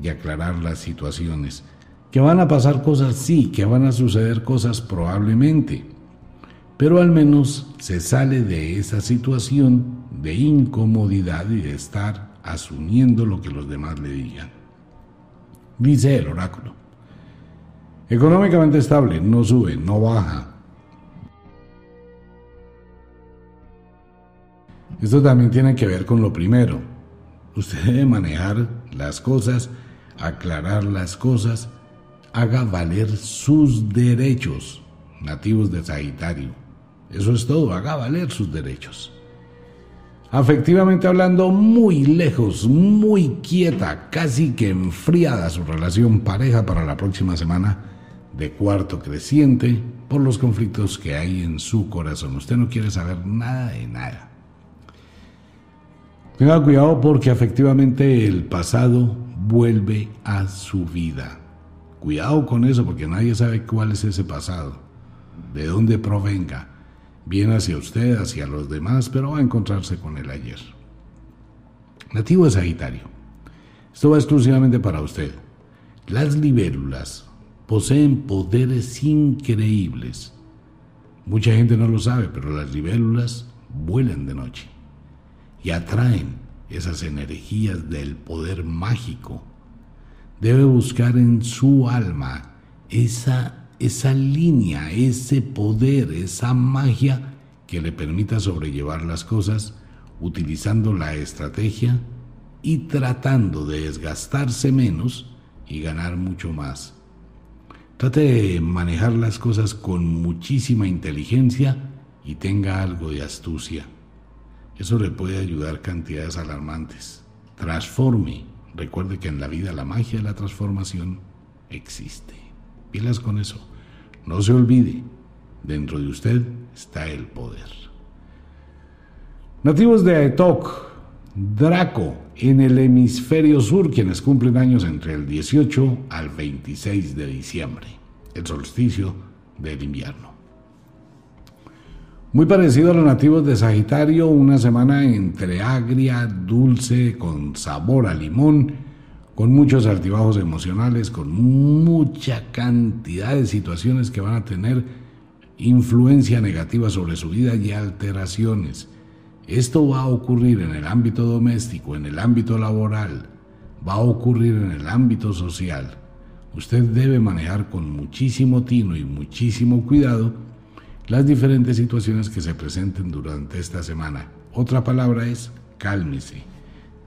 [SPEAKER 1] y aclarar las situaciones. Que van a pasar cosas, sí, que van a suceder cosas probablemente, pero al menos se sale de esa situación de incomodidad y de estar asumiendo lo que los demás le digan. Dice el oráculo. Económicamente estable, no sube, no baja. Esto también tiene que ver con lo primero. Usted debe manejar las cosas, aclarar las cosas, haga valer sus derechos nativos de Sagitario. Eso es todo, haga valer sus derechos. Afectivamente hablando, muy lejos, muy quieta, casi que enfriada su relación pareja para la próxima semana de cuarto creciente por los conflictos que hay en su corazón. Usted no quiere saber nada de nada. Tenga cuidado porque efectivamente el pasado vuelve a su vida. Cuidado con eso porque nadie sabe cuál es ese pasado, de dónde provenga. Viene hacia usted, hacia los demás, pero va a encontrarse con el ayer. Nativo de Sagitario. Esto va exclusivamente para usted. Las libélulas poseen poderes increíbles. Mucha gente no lo sabe, pero las libélulas vuelan de noche y atraen esas energías del poder mágico. Debe buscar en su alma esa, esa línea, ese poder, esa magia que le permita sobrellevar las cosas utilizando la estrategia y tratando de desgastarse menos y ganar mucho más. Trate de manejar las cosas con muchísima inteligencia y tenga algo de astucia. Eso le puede ayudar cantidades alarmantes. Transforme. Recuerde que en la vida la magia de la transformación existe. Pilas con eso. No se olvide, dentro de usted está el poder. Nativos de Aetok, Draco, en el hemisferio sur, quienes cumplen años entre el 18 al 26 de diciembre, el solsticio del invierno. Muy parecido a los nativos de Sagitario, una semana entre agria, dulce, con sabor a limón, con muchos altibajos emocionales, con mucha cantidad de situaciones que van a tener influencia negativa sobre su vida y alteraciones esto va a ocurrir en el ámbito doméstico, en el ámbito laboral, va a ocurrir en el ámbito social. Usted debe manejar con muchísimo tino y muchísimo cuidado las diferentes situaciones que se presenten durante esta semana. Otra palabra es cálmese.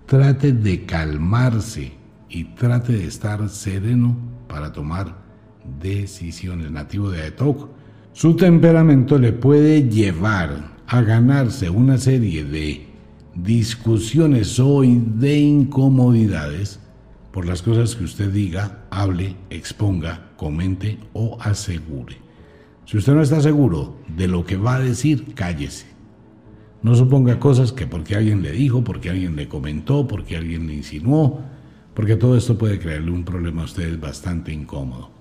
[SPEAKER 1] Trate de calmarse y trate de estar sereno para tomar decisiones. Nativo de Aetok, su temperamento le puede llevar a ganarse una serie de discusiones hoy de incomodidades por las cosas que usted diga, hable, exponga, comente o asegure. Si usted no está seguro de lo que va a decir, cállese. No suponga cosas que porque alguien le dijo, porque alguien le comentó, porque alguien le insinuó, porque todo esto puede crearle un problema a usted bastante incómodo.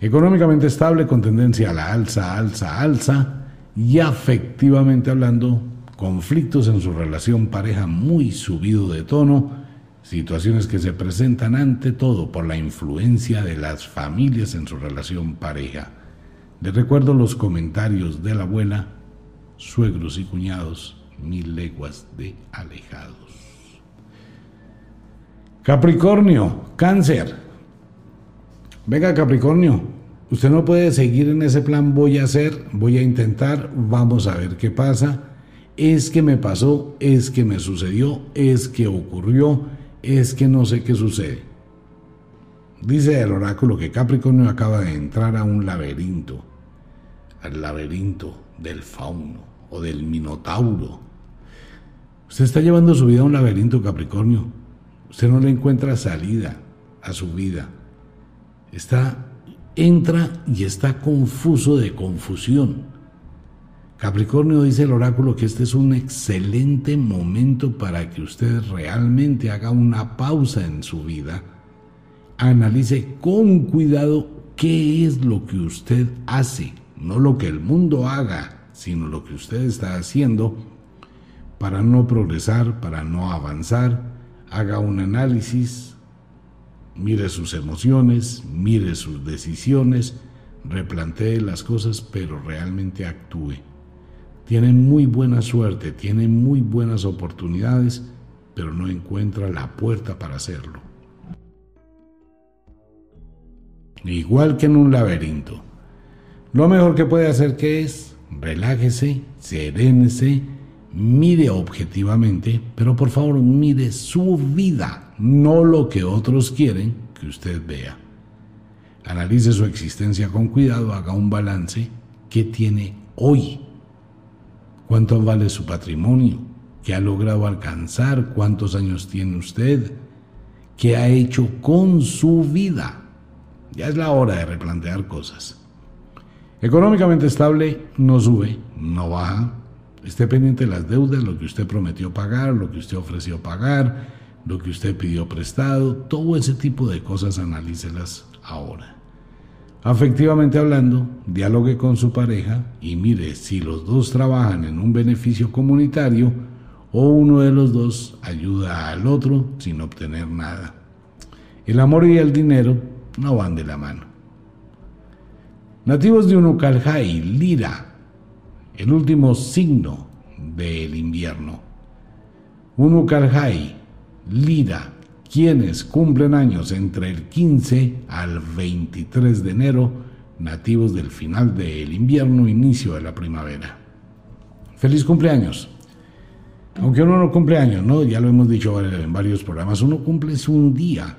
[SPEAKER 1] Económicamente estable con tendencia a la alza, alza, alza y afectivamente hablando, conflictos en su relación pareja muy subido de tono, situaciones que se presentan ante todo por la influencia de las familias en su relación pareja. Les recuerdo los comentarios de la abuela, suegros y cuñados, mil leguas de alejados. Capricornio, cáncer. Venga Capricornio, Usted no puede seguir en ese plan, voy a hacer, voy a intentar, vamos a ver qué pasa. Es que me pasó, es que me sucedió, es que ocurrió, es que no sé qué sucede. Dice el oráculo que Capricornio acaba de entrar a un laberinto, al laberinto del fauno o del minotauro. Usted está llevando su vida a un laberinto, Capricornio. Usted no le encuentra salida a su vida. Está entra y está confuso de confusión. Capricornio dice el oráculo que este es un excelente momento para que usted realmente haga una pausa en su vida, analice con cuidado qué es lo que usted hace, no lo que el mundo haga, sino lo que usted está haciendo para no progresar, para no avanzar, haga un análisis, mire sus emociones, mire sus decisiones, replantee las cosas, pero realmente actúe. tiene muy buena suerte, tiene muy buenas oportunidades, pero no encuentra la puerta para hacerlo. Igual que en un laberinto. Lo mejor que puede hacer que es relájese, serénese, mire objetivamente, pero por favor mire su vida, no lo que otros quieren que usted vea. Analice su existencia con cuidado, haga un balance. ¿Qué tiene hoy? ¿Cuánto vale su patrimonio? ¿Qué ha logrado alcanzar? ¿Cuántos años tiene usted? ¿Qué ha hecho con su vida? Ya es la hora de replantear cosas. Económicamente estable no sube, no baja. Esté pendiente de las deudas, lo que usted prometió pagar, lo que usted ofreció pagar, lo que usted pidió prestado, todo ese tipo de cosas analícelas ahora. Afectivamente hablando, dialogue con su pareja y mire si los dos trabajan en un beneficio comunitario o uno de los dos ayuda al otro sin obtener nada. El amor y el dinero no van de la mano. Nativos de Unucalhai, Lira, el último signo del invierno. Unucalhai, Lira, quienes cumplen años entre el 15 al 23 de enero, nativos del final del invierno, inicio de la primavera. Feliz cumpleaños. Aunque uno no cumple años, ¿no? Ya lo hemos dicho en varios programas, uno cumple un día.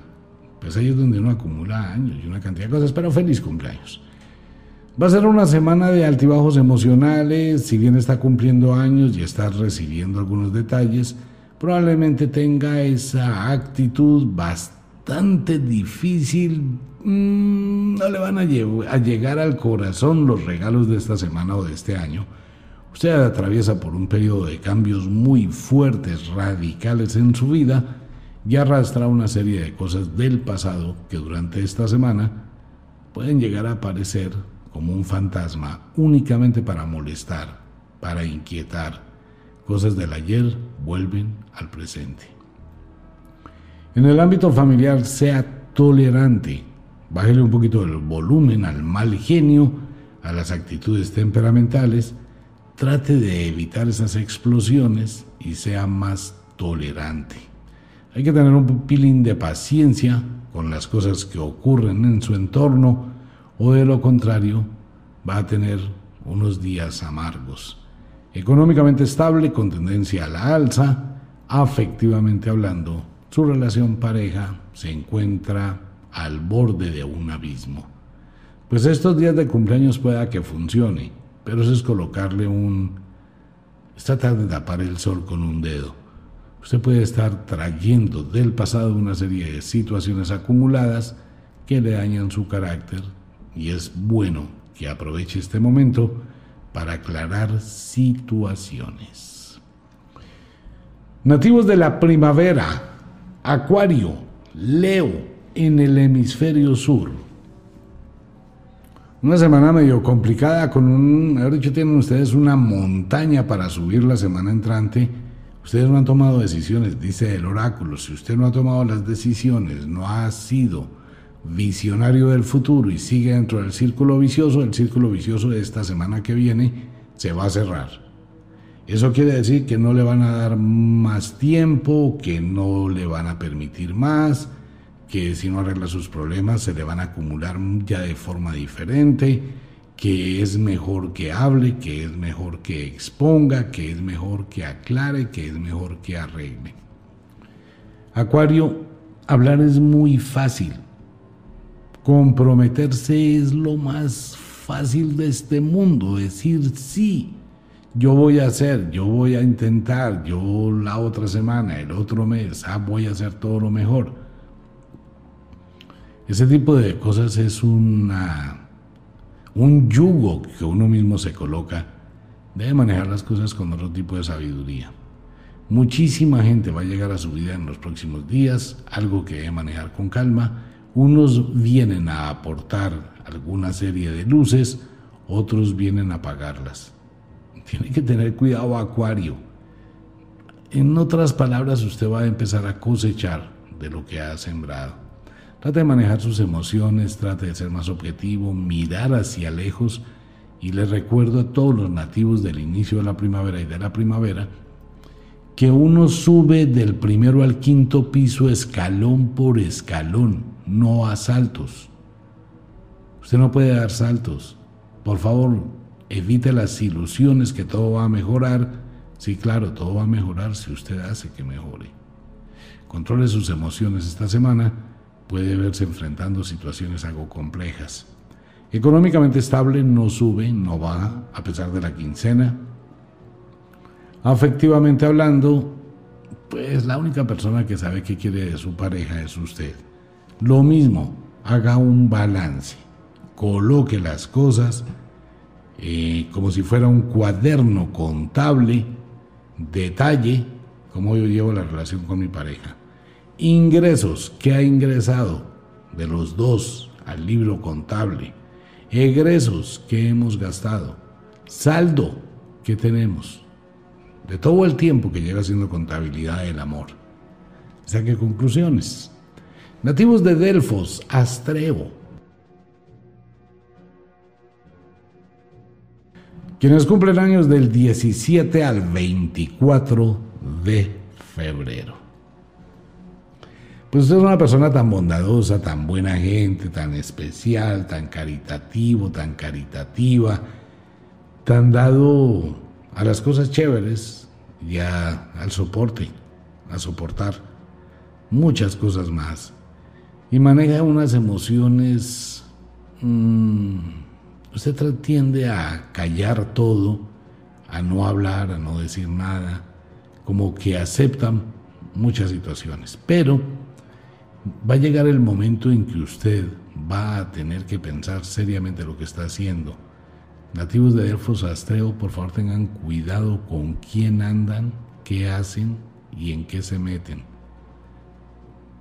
[SPEAKER 1] Pues ahí es donde uno acumula años y una cantidad de cosas, pero feliz cumpleaños. Va a ser una semana de altibajos emocionales, si bien está cumpliendo años y está recibiendo algunos detalles, probablemente tenga esa actitud bastante difícil. Mm, no le van a, a llegar al corazón los regalos de esta semana o de este año. Usted atraviesa por un periodo de cambios muy fuertes, radicales en su vida y arrastra una serie de cosas del pasado que durante esta semana pueden llegar a aparecer como un fantasma únicamente para molestar, para inquietar. Cosas del ayer vuelven al presente. En el ámbito familiar, sea tolerante. Bájele un poquito el volumen al mal genio, a las actitudes temperamentales. Trate de evitar esas explosiones y sea más tolerante. Hay que tener un pilín de paciencia con las cosas que ocurren en su entorno o de lo contrario va a tener unos días amargos. Económicamente estable, con tendencia a la alza, afectivamente hablando, su relación pareja se encuentra al borde de un abismo. Pues estos días de cumpleaños pueda que funcione, pero eso es colocarle un... es tratar de tapar el sol con un dedo. Usted puede estar trayendo del pasado una serie de situaciones acumuladas que le dañan su carácter, y es bueno que aproveche este momento para aclarar situaciones. Nativos de la primavera, Acuario, Leo, en el hemisferio sur. Una semana medio complicada con un, haber dicho, tienen ustedes una montaña para subir la semana entrante. Ustedes no han tomado decisiones, dice el oráculo. Si usted no ha tomado las decisiones, no ha sido visionario del futuro y sigue dentro del círculo vicioso, el círculo vicioso de esta semana que viene se va a cerrar. Eso quiere decir que no le van a dar más tiempo, que no le van a permitir más, que si no arregla sus problemas se le van a acumular ya de forma diferente, que es mejor que hable, que es mejor que exponga, que es mejor que aclare, que es mejor que arregle. Acuario, hablar es muy fácil Comprometerse es lo más fácil de este mundo, decir sí, yo voy a hacer, yo voy a intentar, yo la otra semana, el otro mes, ah, voy a hacer todo lo mejor. Ese tipo de cosas es una, un yugo que uno mismo se coloca. Debe manejar las cosas con otro tipo de sabiduría. Muchísima gente va a llegar a su vida en los próximos días, algo que debe manejar con calma unos vienen a aportar alguna serie de luces, otros vienen a apagarlas. Tiene que tener cuidado, Acuario. En otras palabras, usted va a empezar a cosechar de lo que ha sembrado. Trate de manejar sus emociones, trate de ser más objetivo, mirar hacia lejos y les recuerdo a todos los nativos del inicio de la primavera y de la primavera, que uno sube del primero al quinto piso escalón por escalón, no a saltos. Usted no puede dar saltos. Por favor, evite las ilusiones que todo va a mejorar. Sí, claro, todo va a mejorar si usted hace que mejore. Controle sus emociones esta semana. Puede verse enfrentando situaciones algo complejas. Económicamente estable, no sube, no baja, a pesar de la quincena Afectivamente hablando, pues la única persona que sabe qué quiere de su pareja es usted. Lo mismo, haga un balance, coloque las cosas eh, como si fuera un cuaderno contable, detalle cómo yo llevo la relación con mi pareja. Ingresos, ¿qué ha ingresado de los dos al libro contable? Egresos, ¿qué hemos gastado? Saldo, ¿qué tenemos? de todo el tiempo que lleva haciendo contabilidad del amor. Saque conclusiones. Nativos de Delfos, Astreo. Quienes cumplen años del 17 al 24 de febrero. Pues usted es una persona tan bondadosa, tan buena gente, tan especial, tan caritativo, tan caritativa, tan dado a las cosas chéveres y al soporte, a soportar muchas cosas más. Y maneja unas emociones, mm, usted tiende a callar todo, a no hablar, a no decir nada, como que aceptan muchas situaciones. Pero va a llegar el momento en que usted va a tener que pensar seriamente lo que está haciendo Nativos de Delfos Astreo, por favor tengan cuidado con quién andan, qué hacen y en qué se meten.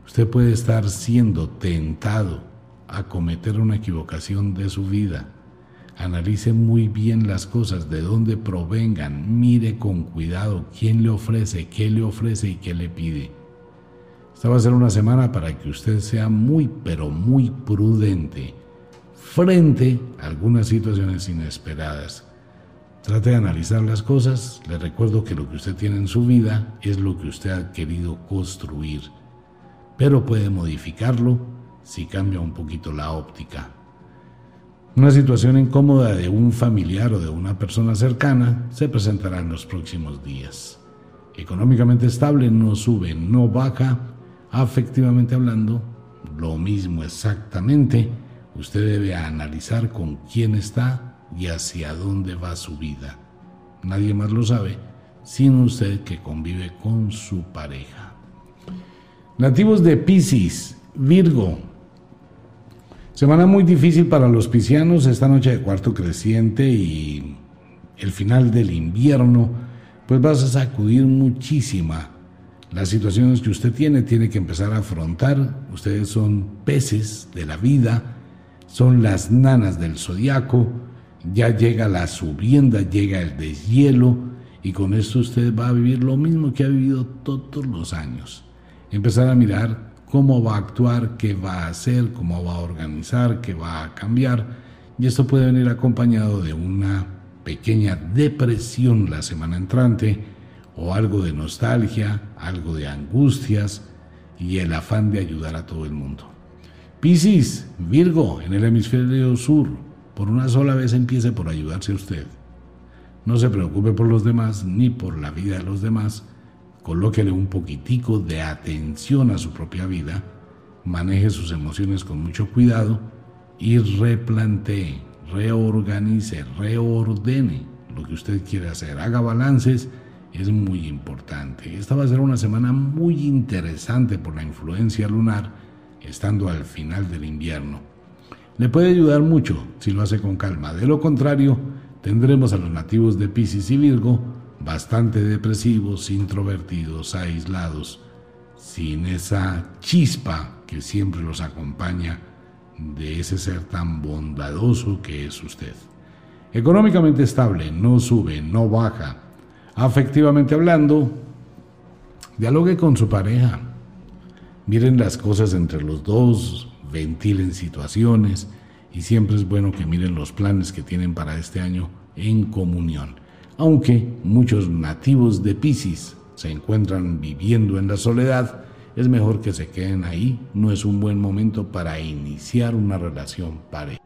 [SPEAKER 1] Usted puede estar siendo tentado a cometer una equivocación de su vida. Analice muy bien las cosas, de dónde provengan, mire con cuidado quién le ofrece, qué le ofrece y qué le pide. Esta va a ser una semana para que usted sea muy, pero muy prudente frente a algunas situaciones inesperadas. Trate de analizar las cosas. Le recuerdo que lo que usted tiene en su vida es lo que usted ha querido construir, pero puede modificarlo si cambia un poquito la óptica. Una situación incómoda de un familiar o de una persona cercana se presentará en los próximos días. Económicamente estable, no sube, no baja. Afectivamente hablando, lo mismo exactamente Usted debe analizar con quién está y hacia dónde va su vida. Nadie más lo sabe, sino usted que convive con su pareja. Nativos de Pisces, Virgo. Semana muy difícil para los piscianos, esta noche de cuarto creciente y el final del invierno, pues vas a sacudir muchísima las situaciones que usted tiene, tiene que empezar a afrontar. Ustedes son peces de la vida, son las nanas del zodiaco, ya llega la subienda, llega el deshielo, y con esto usted va a vivir lo mismo que ha vivido todos los años. Empezar a mirar cómo va a actuar, qué va a hacer, cómo va a organizar, qué va a cambiar, y esto puede venir acompañado de una pequeña depresión la semana entrante, o algo de nostalgia, algo de angustias y el afán de ayudar a todo el mundo. Piscis, Virgo, en el hemisferio sur, por una sola vez empiece por ayudarse a usted. No se preocupe por los demás ni por la vida de los demás. Colóquele un poquitico de atención a su propia vida, maneje sus emociones con mucho cuidado y replantee, reorganice, reordene lo que usted quiere hacer. Haga balances, es muy importante. Esta va a ser una semana muy interesante por la influencia lunar estando al final del invierno. Le puede ayudar mucho si lo hace con calma. De lo contrario, tendremos a los nativos de Pisces y Virgo bastante depresivos, introvertidos, aislados, sin esa chispa que siempre los acompaña de ese ser tan bondadoso que es usted. Económicamente estable, no sube, no baja. Afectivamente hablando, dialogue con su pareja Miren las cosas entre los dos, ventilen situaciones y siempre es bueno que miren los planes que tienen para este año en comunión. Aunque muchos nativos de Pisces se encuentran viviendo en la soledad, es mejor que se queden ahí, no es un buen momento para iniciar una relación pareja.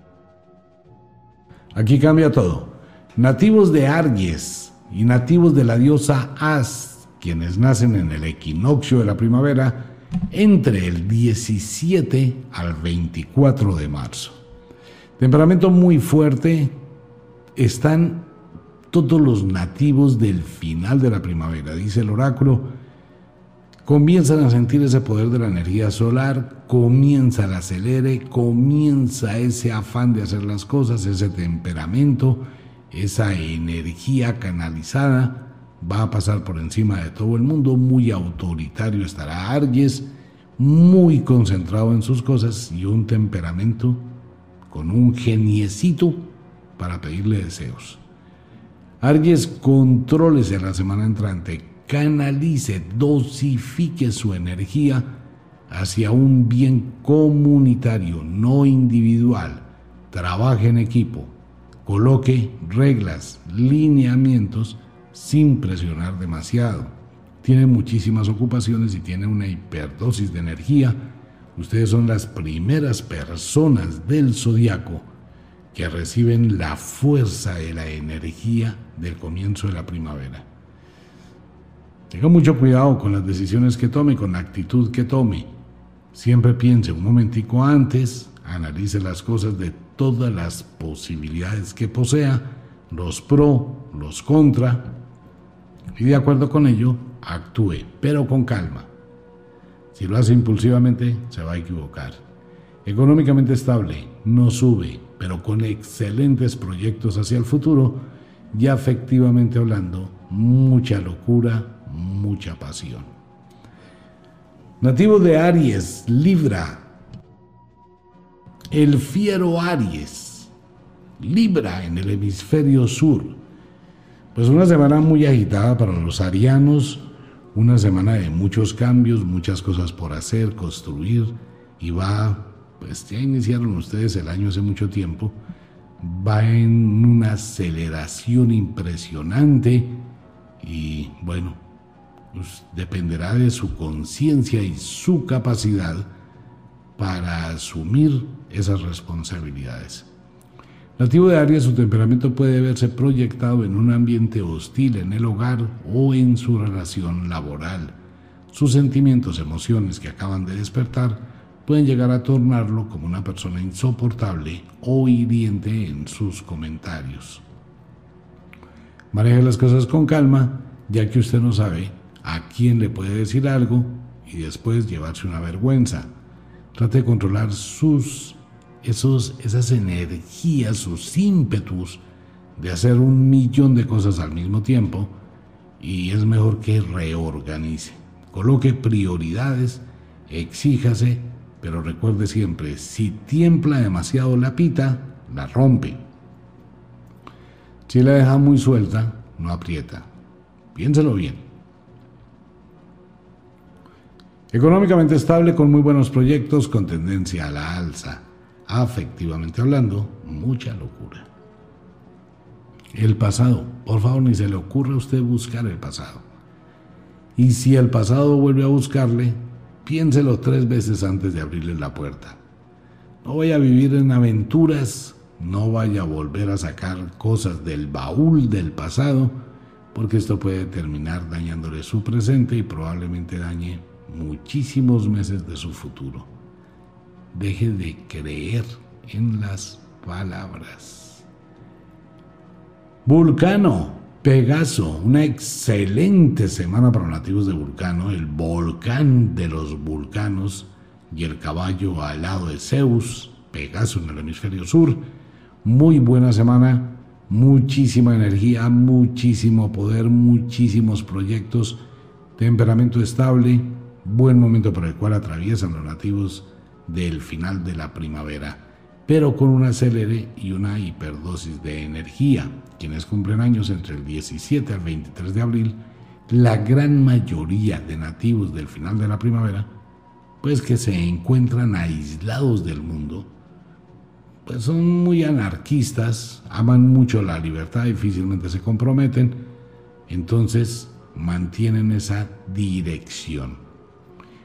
[SPEAKER 1] Aquí cambia todo. Nativos de Aries y nativos de la diosa As, quienes nacen en el equinoccio de la primavera, entre el 17 al 24 de marzo. Temperamento muy fuerte, están todos los nativos del final de la primavera, dice el oráculo, comienzan a sentir ese poder de la energía solar, comienza el acelere, comienza ese afán de hacer las cosas, ese temperamento, esa energía canalizada, va a pasar por encima de todo el mundo, muy autoritario estará Aries, muy concentrado en sus cosas y un temperamento con un geniecito para pedirle deseos. Aries, contrólese la semana entrante, canalice, dosifique su energía hacia un bien comunitario, no individual. Trabaje en equipo, coloque reglas, lineamientos sin presionar demasiado. Tiene muchísimas ocupaciones y tiene una hiperdosis de energía. Ustedes son las primeras personas del zodiaco que reciben la fuerza de la energía del comienzo de la primavera. Tenga mucho cuidado con las decisiones que tome, con la actitud que tome. Siempre piense un momentico antes, analice las cosas de todas las posibilidades que posea, los pro, los contra, y de acuerdo con ello, actúe, pero con calma. Si lo hace impulsivamente, se va a equivocar. Económicamente estable, no sube, pero con excelentes proyectos hacia el futuro y afectivamente hablando, mucha locura, mucha pasión. Nativo de Aries, Libra. El fiero Aries, Libra en el hemisferio sur. Pues una semana muy agitada para los arianos, una semana de muchos cambios, muchas cosas por hacer, construir y va pues ya iniciaron ustedes el año hace mucho tiempo, va en una aceleración impresionante y bueno, pues dependerá de su conciencia y su capacidad para asumir esas responsabilidades. Nativo de Aries, su temperamento puede verse proyectado en un ambiente hostil en el hogar o en su relación laboral. Sus sentimientos, emociones que acaban de despertar pueden llegar a tornarlo como una persona insoportable o hiriente en sus comentarios. Maneje las cosas con calma, ya que usted no sabe a quién le puede decir algo y después llevarse una vergüenza. Trate de controlar sus esos, esas energías, sus ímpetus de hacer un millón de cosas al mismo tiempo y es mejor que reorganice. Coloque prioridades, exíjase pero recuerde siempre, si tiembla demasiado la pita, la rompe. Si la deja muy suelta, no aprieta. Piénselo bien. Económicamente estable con muy buenos proyectos con tendencia a la alza. Afectivamente hablando, mucha locura. El pasado, por favor, ni se le ocurra a usted buscar el pasado. Y si el pasado vuelve a buscarle, piénselo tres veces antes de abrirle la puerta. No vaya a vivir en aventuras, no vaya a volver a sacar cosas del baúl del pasado, porque esto puede terminar dañándole su presente y probablemente dañe muchísimos meses de su futuro. Deje de creer en las palabras. Vulcano, Pegaso, una excelente semana para nativos de Vulcano, el volcán de los vulcanos y el caballo al lado de Zeus, Pegaso en el hemisferio sur. Muy buena semana, muchísima energía, muchísimo poder, muchísimos proyectos, temperamento estable, buen momento por el cual atraviesan los nativos del final de la primavera pero con un acelere y una hiperdosis de energía. Quienes cumplen años entre el 17 al 23 de abril, la gran mayoría de nativos del final de la primavera, pues que se encuentran aislados del mundo, pues son muy anarquistas, aman mucho la libertad, difícilmente se comprometen, entonces mantienen esa dirección.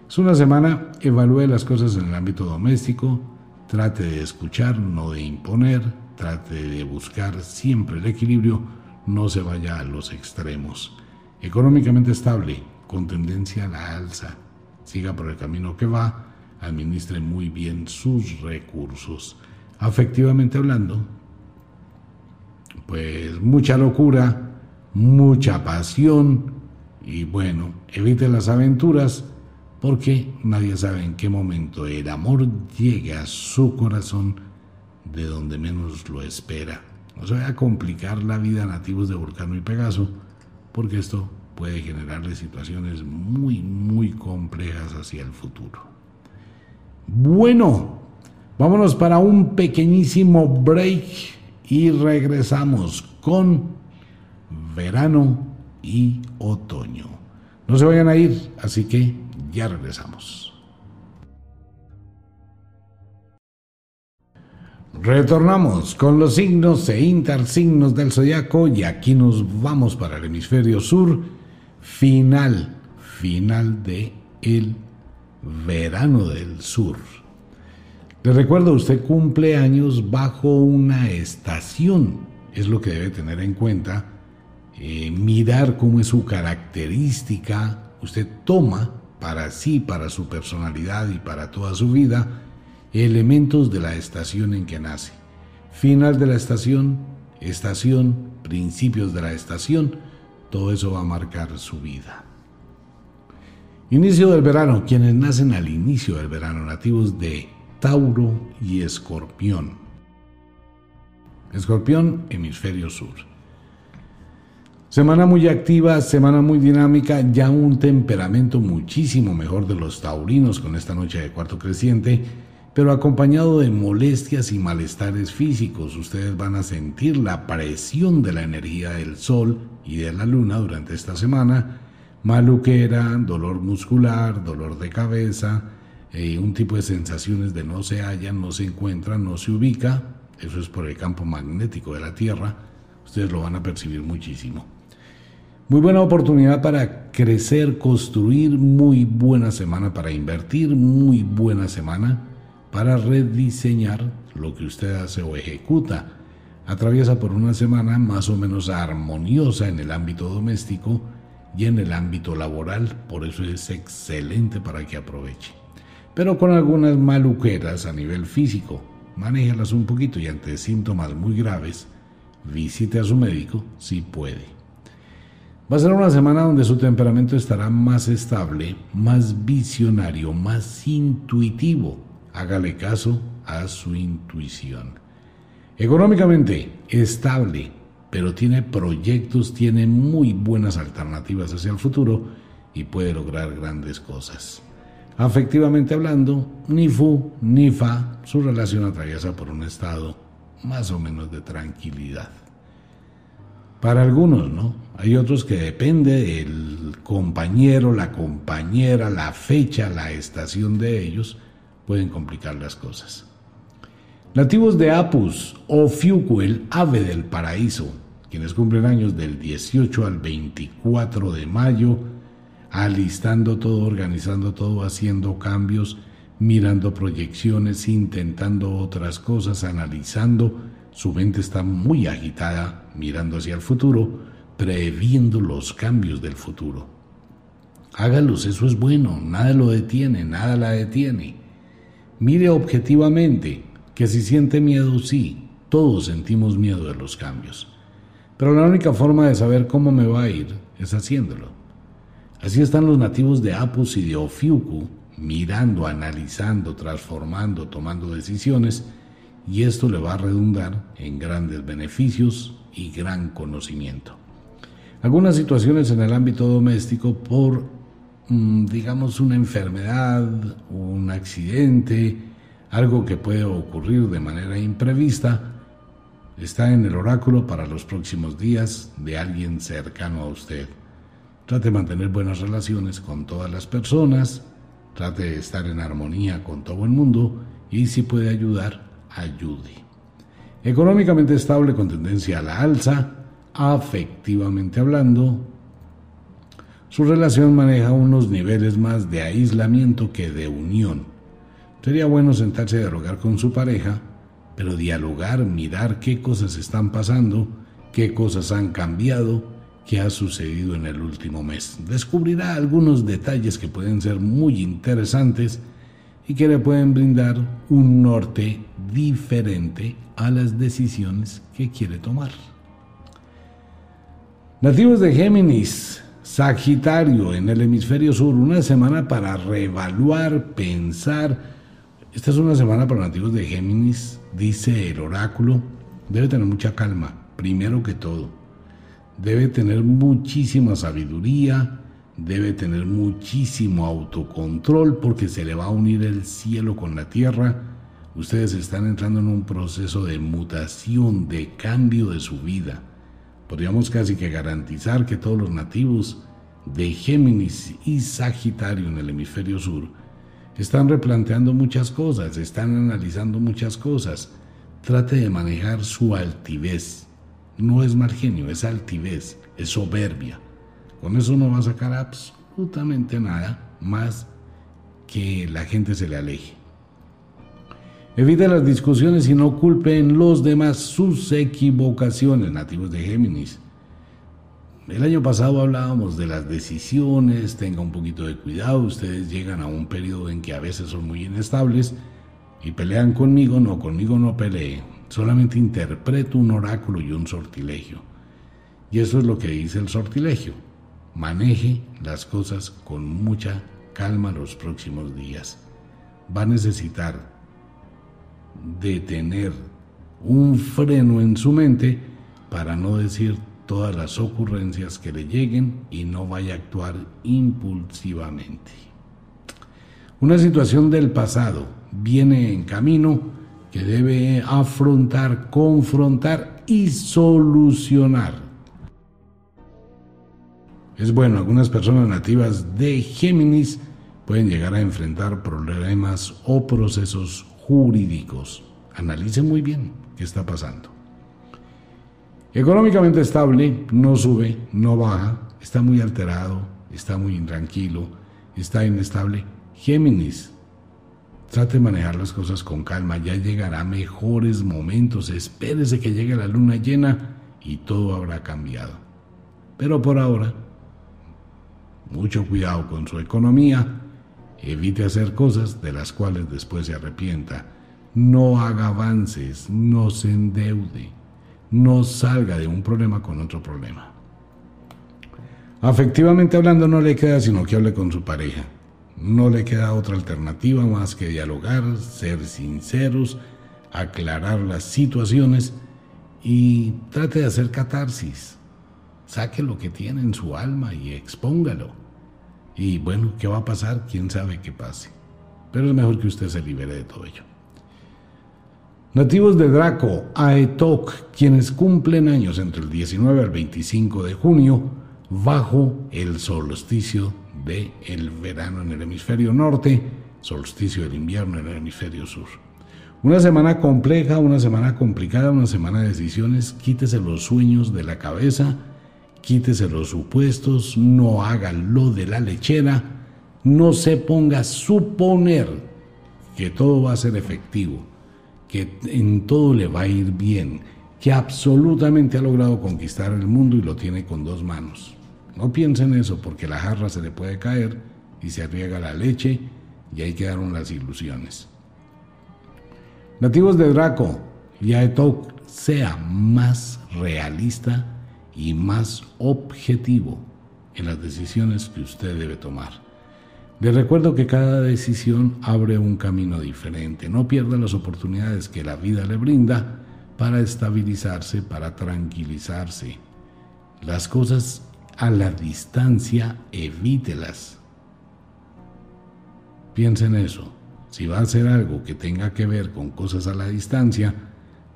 [SPEAKER 1] Es una semana, evalúe las cosas en el ámbito doméstico, trate de escuchar, no de imponer, trate de buscar siempre el equilibrio, no se vaya a los extremos. Económicamente estable, con tendencia a la alza, siga por el camino que va, administre muy bien sus recursos. Afectivamente hablando, pues mucha locura, mucha pasión. Y bueno, evite las aventuras porque nadie sabe en qué momento el amor llegue a su corazón de donde menos lo espera. No se vaya a complicar la vida a nativos de Vulcano y Pegaso, porque esto puede generarle situaciones muy, muy complejas hacia el futuro. Bueno, vámonos para un pequeñísimo break y regresamos con verano y otoño. No se vayan a ir, así que ya regresamos. Retornamos con los signos e intersignos del zodiaco y aquí nos vamos para el hemisferio sur, final, final de el verano del sur. Les recuerdo, usted cumple años bajo una estación, es lo que debe tener en cuenta, eh, mirar cómo es su característica, usted toma para sí, para su personalidad y para toda su vida, elementos de la estación en que nace. Final de la estación, estación, principios de la estación, todo eso va a marcar su vida. Inicio del verano, quienes nacen al inicio del verano, nativos de Tauro y Escorpión. Escorpión, hemisferio sur. Semana muy activa, semana muy dinámica, ya un temperamento muchísimo mejor de los taurinos con esta noche de cuarto creciente, pero acompañado de molestias y malestares físicos. Ustedes van a sentir la presión de la energía del sol y de la luna durante esta semana. Maluquera, dolor muscular, dolor de cabeza, eh, un tipo de sensaciones de no se hallan, no se encuentran, no se ubica. Eso es por el campo magnético de la Tierra. Ustedes lo van a percibir muchísimo. Muy buena oportunidad para crecer, construir, muy buena semana para invertir, muy buena semana para rediseñar lo que usted hace o ejecuta. Atraviesa por una semana más o menos armoniosa en el ámbito doméstico y en el ámbito laboral, por eso es excelente para que aproveche. Pero con algunas maluqueras a nivel físico, manéjalas un poquito y ante síntomas muy graves, visite a su médico si puede. Va a ser una semana donde su temperamento estará más estable, más visionario, más intuitivo. Hágale caso a su intuición. Económicamente, estable, pero tiene proyectos, tiene muy buenas alternativas hacia el futuro y puede lograr grandes cosas. Afectivamente hablando, ni fu ni fa, su relación atraviesa por un estado más o menos de tranquilidad. Para algunos, ¿no? Hay otros que depende del compañero, la compañera, la fecha, la estación de ellos, pueden complicar las cosas. Nativos de Apus o Fiucu, el ave del paraíso, quienes cumplen años del 18 al 24 de mayo, alistando todo, organizando todo, haciendo cambios, mirando proyecciones, intentando otras cosas, analizando, su mente está muy agitada, mirando hacia el futuro, previendo los cambios del futuro. Hágalos, eso es bueno, nada lo detiene, nada la detiene. Mire objetivamente que si siente miedo, sí, todos sentimos miedo de los cambios. Pero la única forma de saber cómo me va a ir es haciéndolo. Así están los nativos de Apus y de Ofiuku, mirando, analizando, transformando, tomando decisiones y esto le va a redundar en grandes beneficios y gran conocimiento. Algunas situaciones en el ámbito doméstico por, mm, digamos, una enfermedad, un accidente, algo que puede ocurrir de manera imprevista, está en el oráculo para los próximos días de alguien cercano a usted. Trate de mantener buenas relaciones con todas las personas, trate de estar en armonía con todo el mundo y si puede ayudar, ayude. Económicamente estable con tendencia a la alza, afectivamente hablando, su relación maneja unos niveles más de aislamiento que de unión. Sería bueno sentarse a dialogar con su pareja, pero dialogar, mirar qué cosas están pasando, qué cosas han cambiado, qué ha sucedido en el último mes. Descubrirá algunos detalles que pueden ser muy interesantes y que le pueden brindar un norte diferente a las decisiones que quiere tomar. Nativos de Géminis, Sagitario en el hemisferio sur, una semana para reevaluar, pensar. Esta es una semana para nativos de Géminis, dice el oráculo. Debe tener mucha calma, primero que todo. Debe tener muchísima sabiduría, debe tener muchísimo autocontrol porque se le va a unir el cielo con la tierra. Ustedes están entrando en un proceso de mutación, de cambio de su vida. Podríamos casi que garantizar que todos los nativos de Géminis y Sagitario en el hemisferio sur están replanteando muchas cosas, están analizando muchas cosas. Trate de manejar su altivez. No es mal genio, es altivez, es soberbia. Con eso no va a sacar absolutamente nada más que la gente se le aleje. Evite las discusiones y no culpen los demás sus equivocaciones, nativos de Géminis. El año pasado hablábamos de las decisiones, tenga un poquito de cuidado, ustedes llegan a un periodo en que a veces son muy inestables y pelean conmigo, no, conmigo no pelee, solamente interpreto un oráculo y un sortilegio. Y eso es lo que dice el sortilegio maneje las cosas con mucha calma los próximos días. Va a necesitar de tener un freno en su mente para no decir todas las ocurrencias que le lleguen y no vaya a actuar impulsivamente. Una situación del pasado viene en camino que debe afrontar, confrontar y solucionar es bueno, algunas personas nativas de Géminis pueden llegar a enfrentar problemas o procesos jurídicos. Analice muy bien qué está pasando. Económicamente estable, no sube, no baja, está muy alterado, está muy intranquilo, está inestable. Géminis, trate de manejar las cosas con calma, ya llegará mejores momentos, espérese que llegue la luna llena y todo habrá cambiado. Pero por ahora, mucho cuidado con su economía, evite hacer cosas de las cuales después se arrepienta, no haga avances, no se endeude, no salga de un problema con otro problema. Afectivamente hablando no le queda sino que hable con su pareja. No le queda otra alternativa más que dialogar, ser sinceros, aclarar las situaciones y trate de hacer catarsis. Saque lo que tiene en su alma y expóngalo. Y bueno, ¿qué va a pasar? ¿Quién sabe qué pase? Pero es mejor que usted se libere de todo ello. Nativos de Draco, Aetok, quienes cumplen años entre el 19 al 25 de junio, bajo el solsticio del el verano en el hemisferio norte, solsticio del invierno en el hemisferio sur. Una semana compleja, una semana complicada, una semana de decisiones, quítese los sueños de la cabeza, quítese los supuestos, no haga lo de la lechera, no se ponga a suponer que todo va a ser efectivo, que en todo le va a ir bien, que absolutamente ha logrado conquistar el mundo y lo tiene con dos manos. No piense en eso porque la jarra se le puede caer y se arriesga la leche y ahí quedaron las ilusiones. Nativos de Draco, Yaetok sea más realista y más objetivo en las decisiones que usted debe tomar. Le recuerdo que cada decisión abre un camino diferente. No pierda las oportunidades que la vida le brinda para estabilizarse, para tranquilizarse. Las cosas a la distancia, evítelas. Piensa en eso. Si va a hacer algo que tenga que ver con cosas a la distancia,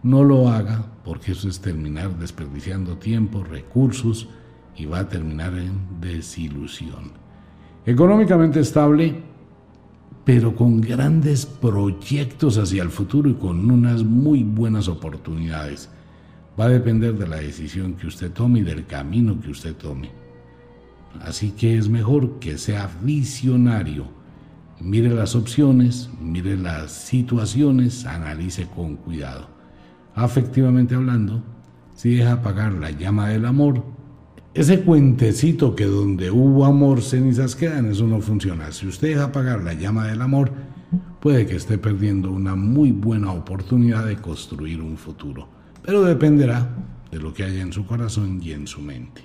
[SPEAKER 1] no lo haga porque eso es terminar desperdiciando tiempo, recursos y va a terminar en desilusión. Económicamente estable, pero con grandes proyectos hacia el futuro y con unas muy buenas oportunidades. Va a depender de la decisión que usted tome y del camino que usted tome. Así que es mejor que sea visionario. Mire las opciones, mire las situaciones, analice con cuidado. Afectivamente hablando, si deja apagar la llama del amor, ese cuentecito que donde hubo amor cenizas quedan, eso no funciona. Si usted deja apagar la llama del amor, puede que esté perdiendo una muy buena oportunidad de construir un futuro. Pero dependerá de lo que haya en su corazón y en su mente.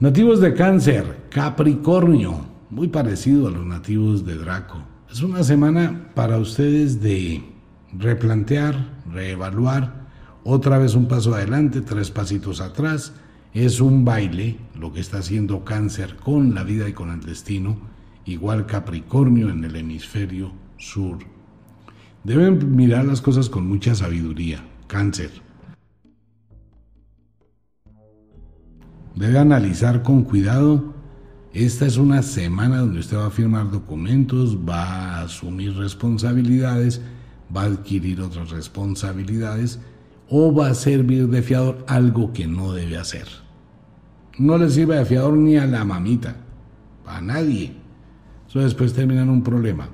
[SPEAKER 1] Nativos de cáncer, Capricornio, muy parecido a los nativos de Draco. Es una semana para ustedes de replantear, reevaluar, otra vez un paso adelante, tres pasitos atrás, es un baile lo que está haciendo cáncer con la vida y con el destino, igual Capricornio en el hemisferio sur. Deben mirar las cosas con mucha sabiduría, cáncer. Debe analizar con cuidado. Esta es una semana donde usted va a firmar documentos, va a asumir responsabilidades, va a adquirir otras responsabilidades o va a servir de fiador algo que no debe hacer no le sirve de fiador ni a la mamita, a nadie. Eso después termina en un problema.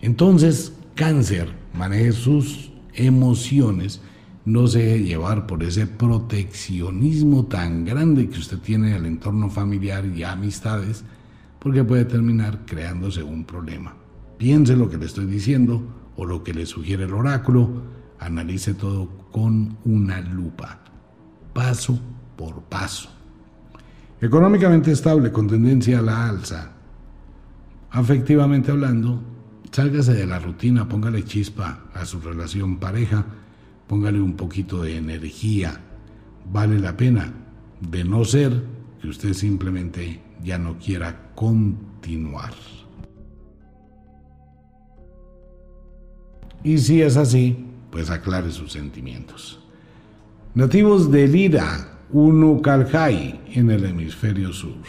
[SPEAKER 1] Entonces, cáncer, maneje sus emociones, no se deje llevar por ese proteccionismo tan grande que usted tiene en el entorno familiar y amistades, porque puede terminar creándose un problema. Piense lo que le estoy diciendo o lo que le sugiere el oráculo, analice todo con una lupa, paso por paso. Económicamente estable, con tendencia a la alza. Afectivamente hablando, sálgase de la rutina, póngale chispa a su relación pareja, póngale un poquito de energía. Vale la pena, de no ser que usted simplemente ya no quiera continuar. Y si es así, pues aclare sus sentimientos. Nativos de Lira, uno Calhai en el hemisferio sur.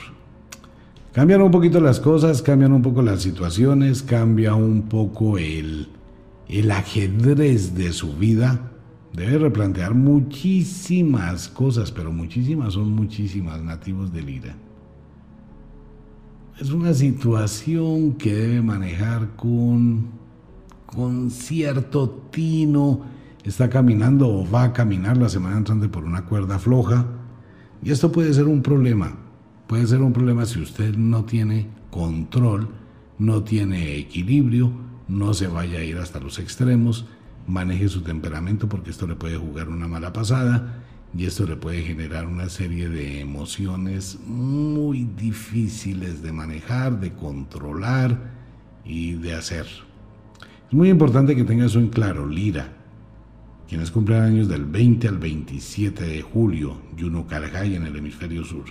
[SPEAKER 1] Cambian un poquito las cosas, cambian un poco las situaciones, cambia un poco el, el ajedrez de su vida. Debe replantear muchísimas cosas, pero muchísimas son muchísimas nativos de Lira. Es una situación que debe manejar con, con cierto tino está caminando o va a caminar la semana entrante por una cuerda floja. Y esto puede ser un problema. Puede ser un problema si usted no tiene control, no tiene equilibrio, no se vaya a ir hasta los extremos, maneje su temperamento porque esto le puede jugar una mala pasada y esto le puede generar una serie de emociones muy difíciles de manejar, de controlar y de hacer. Es muy importante que tenga eso en claro, Lira quienes cumplen años del 20 al 27 de julio, Yuno Carajay en el hemisferio sur.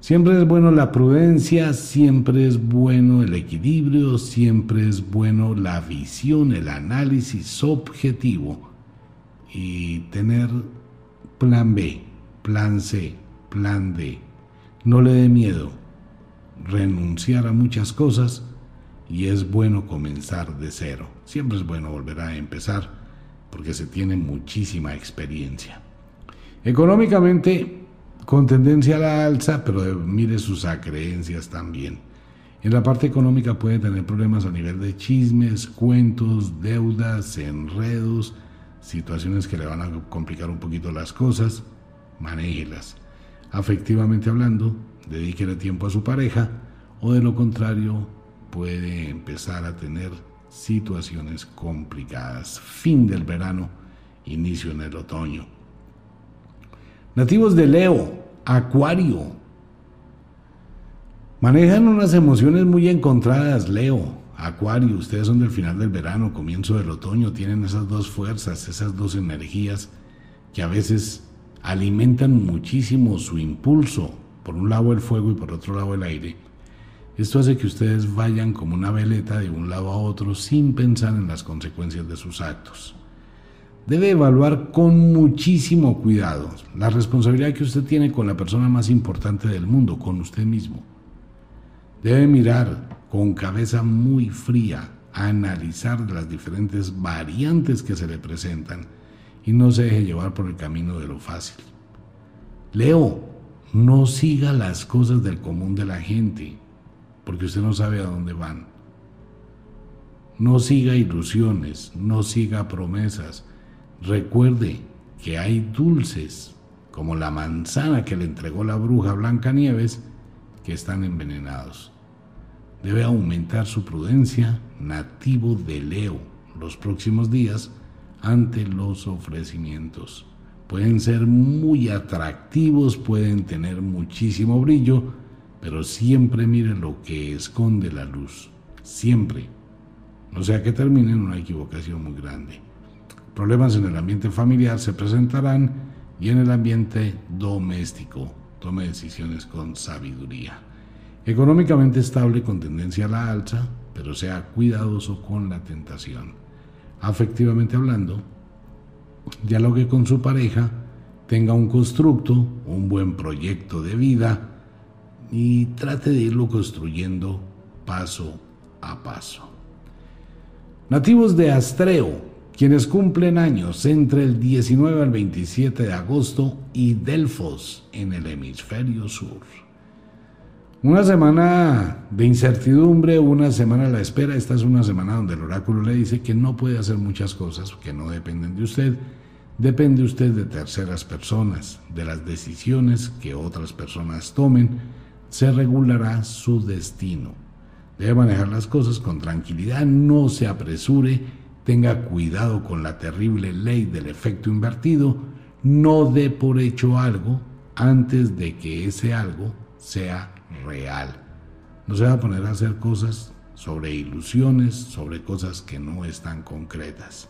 [SPEAKER 1] Siempre es bueno la prudencia, siempre es bueno el equilibrio, siempre es bueno la visión, el análisis objetivo y tener plan B, plan C, plan D. No le dé miedo renunciar a muchas cosas y es bueno comenzar de cero. Siempre es bueno volver a empezar porque se tiene muchísima experiencia. Económicamente, con tendencia a la alza, pero mire sus acreencias también. En la parte económica puede tener problemas a nivel de chismes, cuentos, deudas, enredos, situaciones que le van a complicar un poquito las cosas, manéjelas. Afectivamente hablando, dedíquele tiempo a su pareja o de lo contrario puede empezar a tener situaciones complicadas. Fin del verano, inicio en el otoño. Nativos de Leo, Acuario. Manejan unas emociones muy encontradas, Leo, Acuario. Ustedes son del final del verano, comienzo del otoño. Tienen esas dos fuerzas, esas dos energías que a veces alimentan muchísimo su impulso. Por un lado el fuego y por otro lado el aire esto hace que ustedes vayan como una veleta de un lado a otro sin pensar en las consecuencias de sus actos. Debe evaluar con muchísimo cuidado la responsabilidad que usted tiene con la persona más importante del mundo, con usted mismo. Debe mirar con cabeza muy fría analizar las diferentes variantes que se le presentan y no se deje llevar por el camino de lo fácil. Leo, no siga las cosas del común de la gente, porque usted no sabe a dónde van. No siga ilusiones, no siga promesas. Recuerde que hay dulces, como la manzana que le entregó la bruja Blanca Nieves, que están envenenados. Debe aumentar su prudencia nativo de Leo los próximos días ante los ofrecimientos. Pueden ser muy atractivos, pueden tener muchísimo brillo, pero siempre mire lo que esconde la luz. Siempre. No sea que termine en una equivocación muy grande. Problemas en el ambiente familiar se presentarán y en el ambiente doméstico. Tome decisiones con sabiduría. Económicamente estable con tendencia a la alza, pero sea cuidadoso con la tentación. Afectivamente hablando, dialogue con su pareja, tenga un constructo, un buen proyecto de vida y trate de irlo construyendo paso a paso. Nativos de Astreo, quienes cumplen años entre el 19 al 27 de agosto y Delfos en el hemisferio sur. Una semana de incertidumbre, una semana a la espera. Esta es una semana donde el oráculo le dice que no puede hacer muchas cosas que no dependen de usted. Depende usted de terceras personas, de las decisiones que otras personas tomen. Se regulará su destino. Debe manejar las cosas con tranquilidad, no se apresure, tenga cuidado con la terrible ley del efecto invertido, no dé por hecho algo antes de que ese algo sea real. No se va a poner a hacer cosas sobre ilusiones, sobre cosas que no están concretas.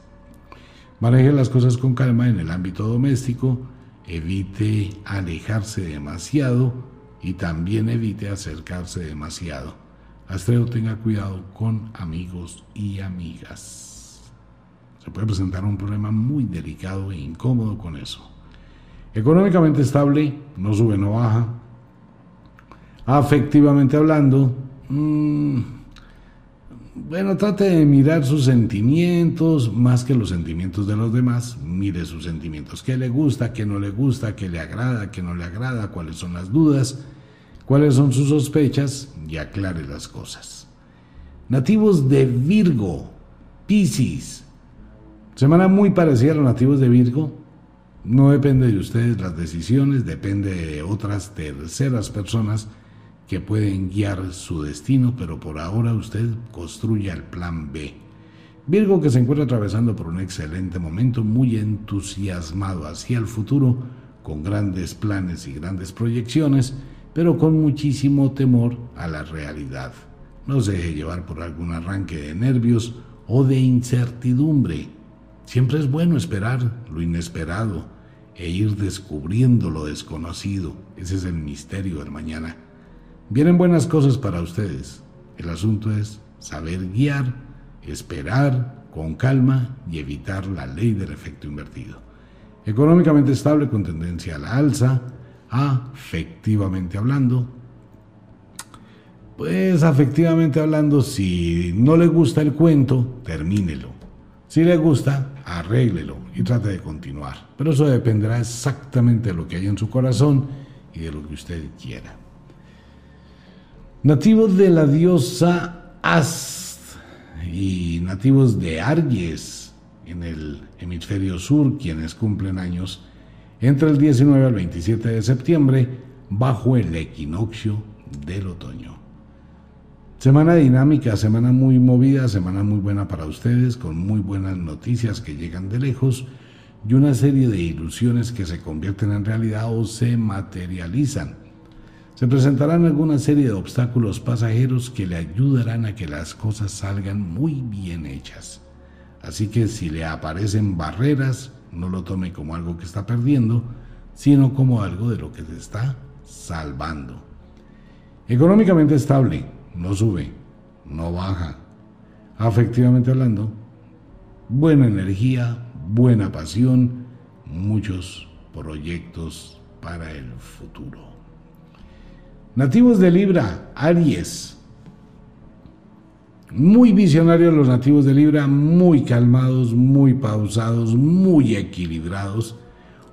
[SPEAKER 1] Maneje las cosas con calma en el ámbito doméstico, evite alejarse demasiado y también evite acercarse demasiado. Astreo tenga cuidado con amigos y amigas. Se puede presentar un problema muy delicado e incómodo con eso. Económicamente estable, no sube, no baja, afectivamente hablando, mm, bueno, trate de mirar sus sentimientos más que los sentimientos de los demás. Mire sus sentimientos. ¿Qué le gusta? ¿Qué no le gusta? ¿Qué le agrada? ¿Qué no le agrada? ¿Cuáles son las dudas? ¿Cuáles son sus sospechas? Y aclare las cosas. Nativos de Virgo, Piscis. Semana muy parecida a los nativos de Virgo. No depende de ustedes las decisiones, depende de otras terceras personas que pueden guiar su destino, pero por ahora usted construye el plan B. Virgo que se encuentra atravesando por un excelente momento, muy entusiasmado hacia el futuro, con grandes planes y grandes proyecciones, pero con muchísimo temor a la realidad. No se deje llevar por algún arranque de nervios o de incertidumbre. Siempre es bueno esperar lo inesperado e ir descubriendo lo desconocido. Ese es el misterio del mañana. Vienen buenas cosas para ustedes. El asunto es saber guiar, esperar con calma y evitar la ley del efecto invertido. Económicamente estable con tendencia a la alza, afectivamente hablando. Pues afectivamente hablando, si no le gusta el cuento, termínelo. Si le gusta, arréglelo y trate de continuar. Pero eso dependerá exactamente de lo que hay en su corazón y de lo que usted quiera. Nativos de la diosa Ast y nativos de Aries en el hemisferio sur, quienes cumplen años entre el 19 al 27 de septiembre bajo el equinoccio del otoño. Semana dinámica, semana muy movida, semana muy buena para ustedes, con muy buenas noticias que llegan de lejos y una serie de ilusiones que se convierten en realidad o se materializan. Se presentarán alguna serie de obstáculos pasajeros que le ayudarán a que las cosas salgan muy bien hechas. Así que si le aparecen barreras, no lo tome como algo que está perdiendo, sino como algo de lo que se está salvando. Económicamente estable, no sube, no baja. Afectivamente hablando, buena energía, buena pasión, muchos proyectos para el futuro. Nativos de Libra, Aries. Muy visionarios los nativos de Libra, muy calmados, muy pausados, muy equilibrados,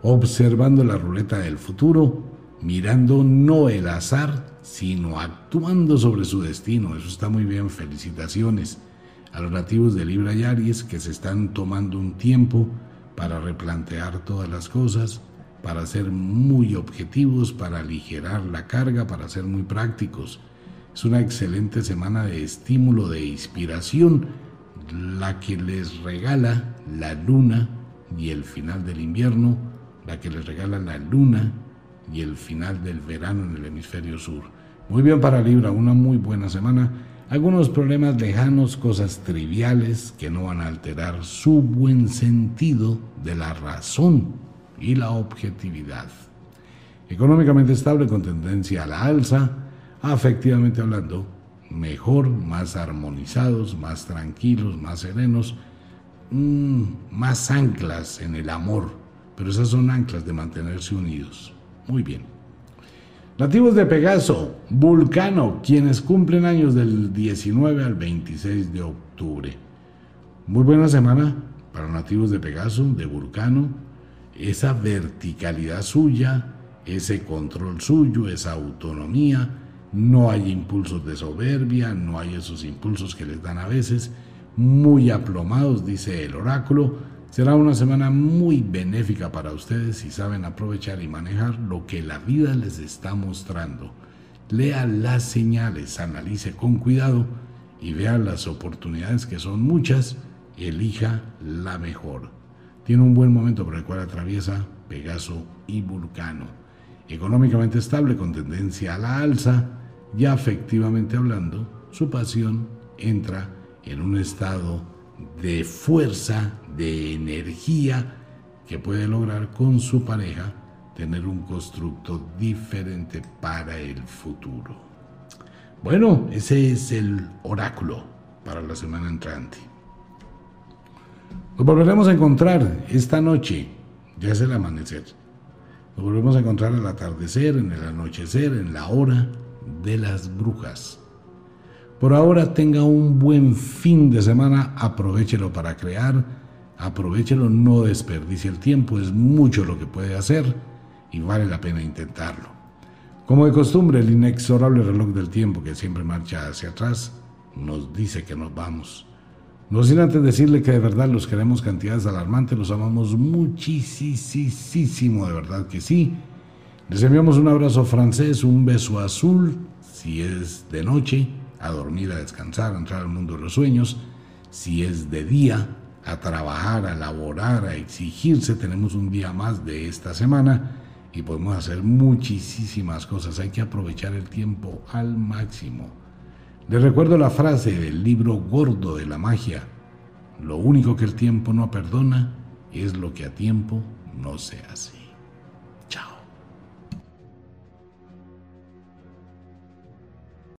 [SPEAKER 1] observando la ruleta del futuro, mirando no el azar, sino actuando sobre su destino. Eso está muy bien, felicitaciones a los nativos de Libra y Aries que se están tomando un tiempo para replantear todas las cosas, para ser muy objetivos, para aligerar la carga, para ser muy prácticos. Es una excelente semana de estímulo, de inspiración, la que les regala la luna y el final del invierno, la que les regala la luna y el final del verano en el hemisferio sur. Muy bien para Libra, una muy buena semana algunos problemas lejanos, cosas triviales que no van a alterar su buen sentido de la razón y la objetividad. Económicamente estable con tendencia a la alza, afectivamente hablando, mejor, más armonizados, más tranquilos, más serenos, mm, más anclas en el amor, pero esas son anclas de mantenerse unidos. Muy bien. Nativos de Pegaso, Vulcano, quienes cumplen años del 19 al 26 de octubre. Muy buena semana para nativos de Pegaso, de Vulcano. Esa verticalidad suya, ese control suyo, esa autonomía. No hay impulsos de soberbia, no hay esos impulsos que les dan a veces. Muy aplomados, dice el oráculo Será una semana muy benéfica para ustedes si saben aprovechar y manejar lo que la vida les está mostrando. Lea las señales, analice con cuidado y vea las oportunidades que son muchas elija la mejor. Tiene un buen momento por el cual atraviesa Pegaso y Vulcano. Económicamente estable con tendencia a la alza, ya efectivamente hablando, su pasión entra en un estado de fuerza, de energía que puede lograr con su pareja tener un constructo diferente para el futuro. Bueno, ese es el oráculo para la semana entrante. Nos volveremos a encontrar esta noche, ya es el amanecer. Nos volveremos a encontrar al atardecer, en el anochecer, en la hora de las brujas. Por ahora tenga un buen fin de semana, aprovechelo para crear, aprovechelo, no desperdicie el tiempo, es mucho lo que puede hacer y vale la pena intentarlo. Como de costumbre, el inexorable reloj del tiempo que siempre marcha hacia atrás nos dice que nos vamos. No sin antes decirle que de verdad los queremos cantidades alarmantes, los amamos muchísimo, de verdad que sí. Les enviamos un abrazo francés, un beso azul, si es de noche, a dormir, a descansar, a entrar al mundo de los sueños. Si es de día, a trabajar, a laborar, a exigirse. Tenemos un día más de esta semana y podemos hacer muchísimas cosas. Hay que aprovechar el tiempo al máximo. Les recuerdo la frase del libro gordo de la magia. Lo único que el tiempo no perdona es lo que a tiempo no se hace.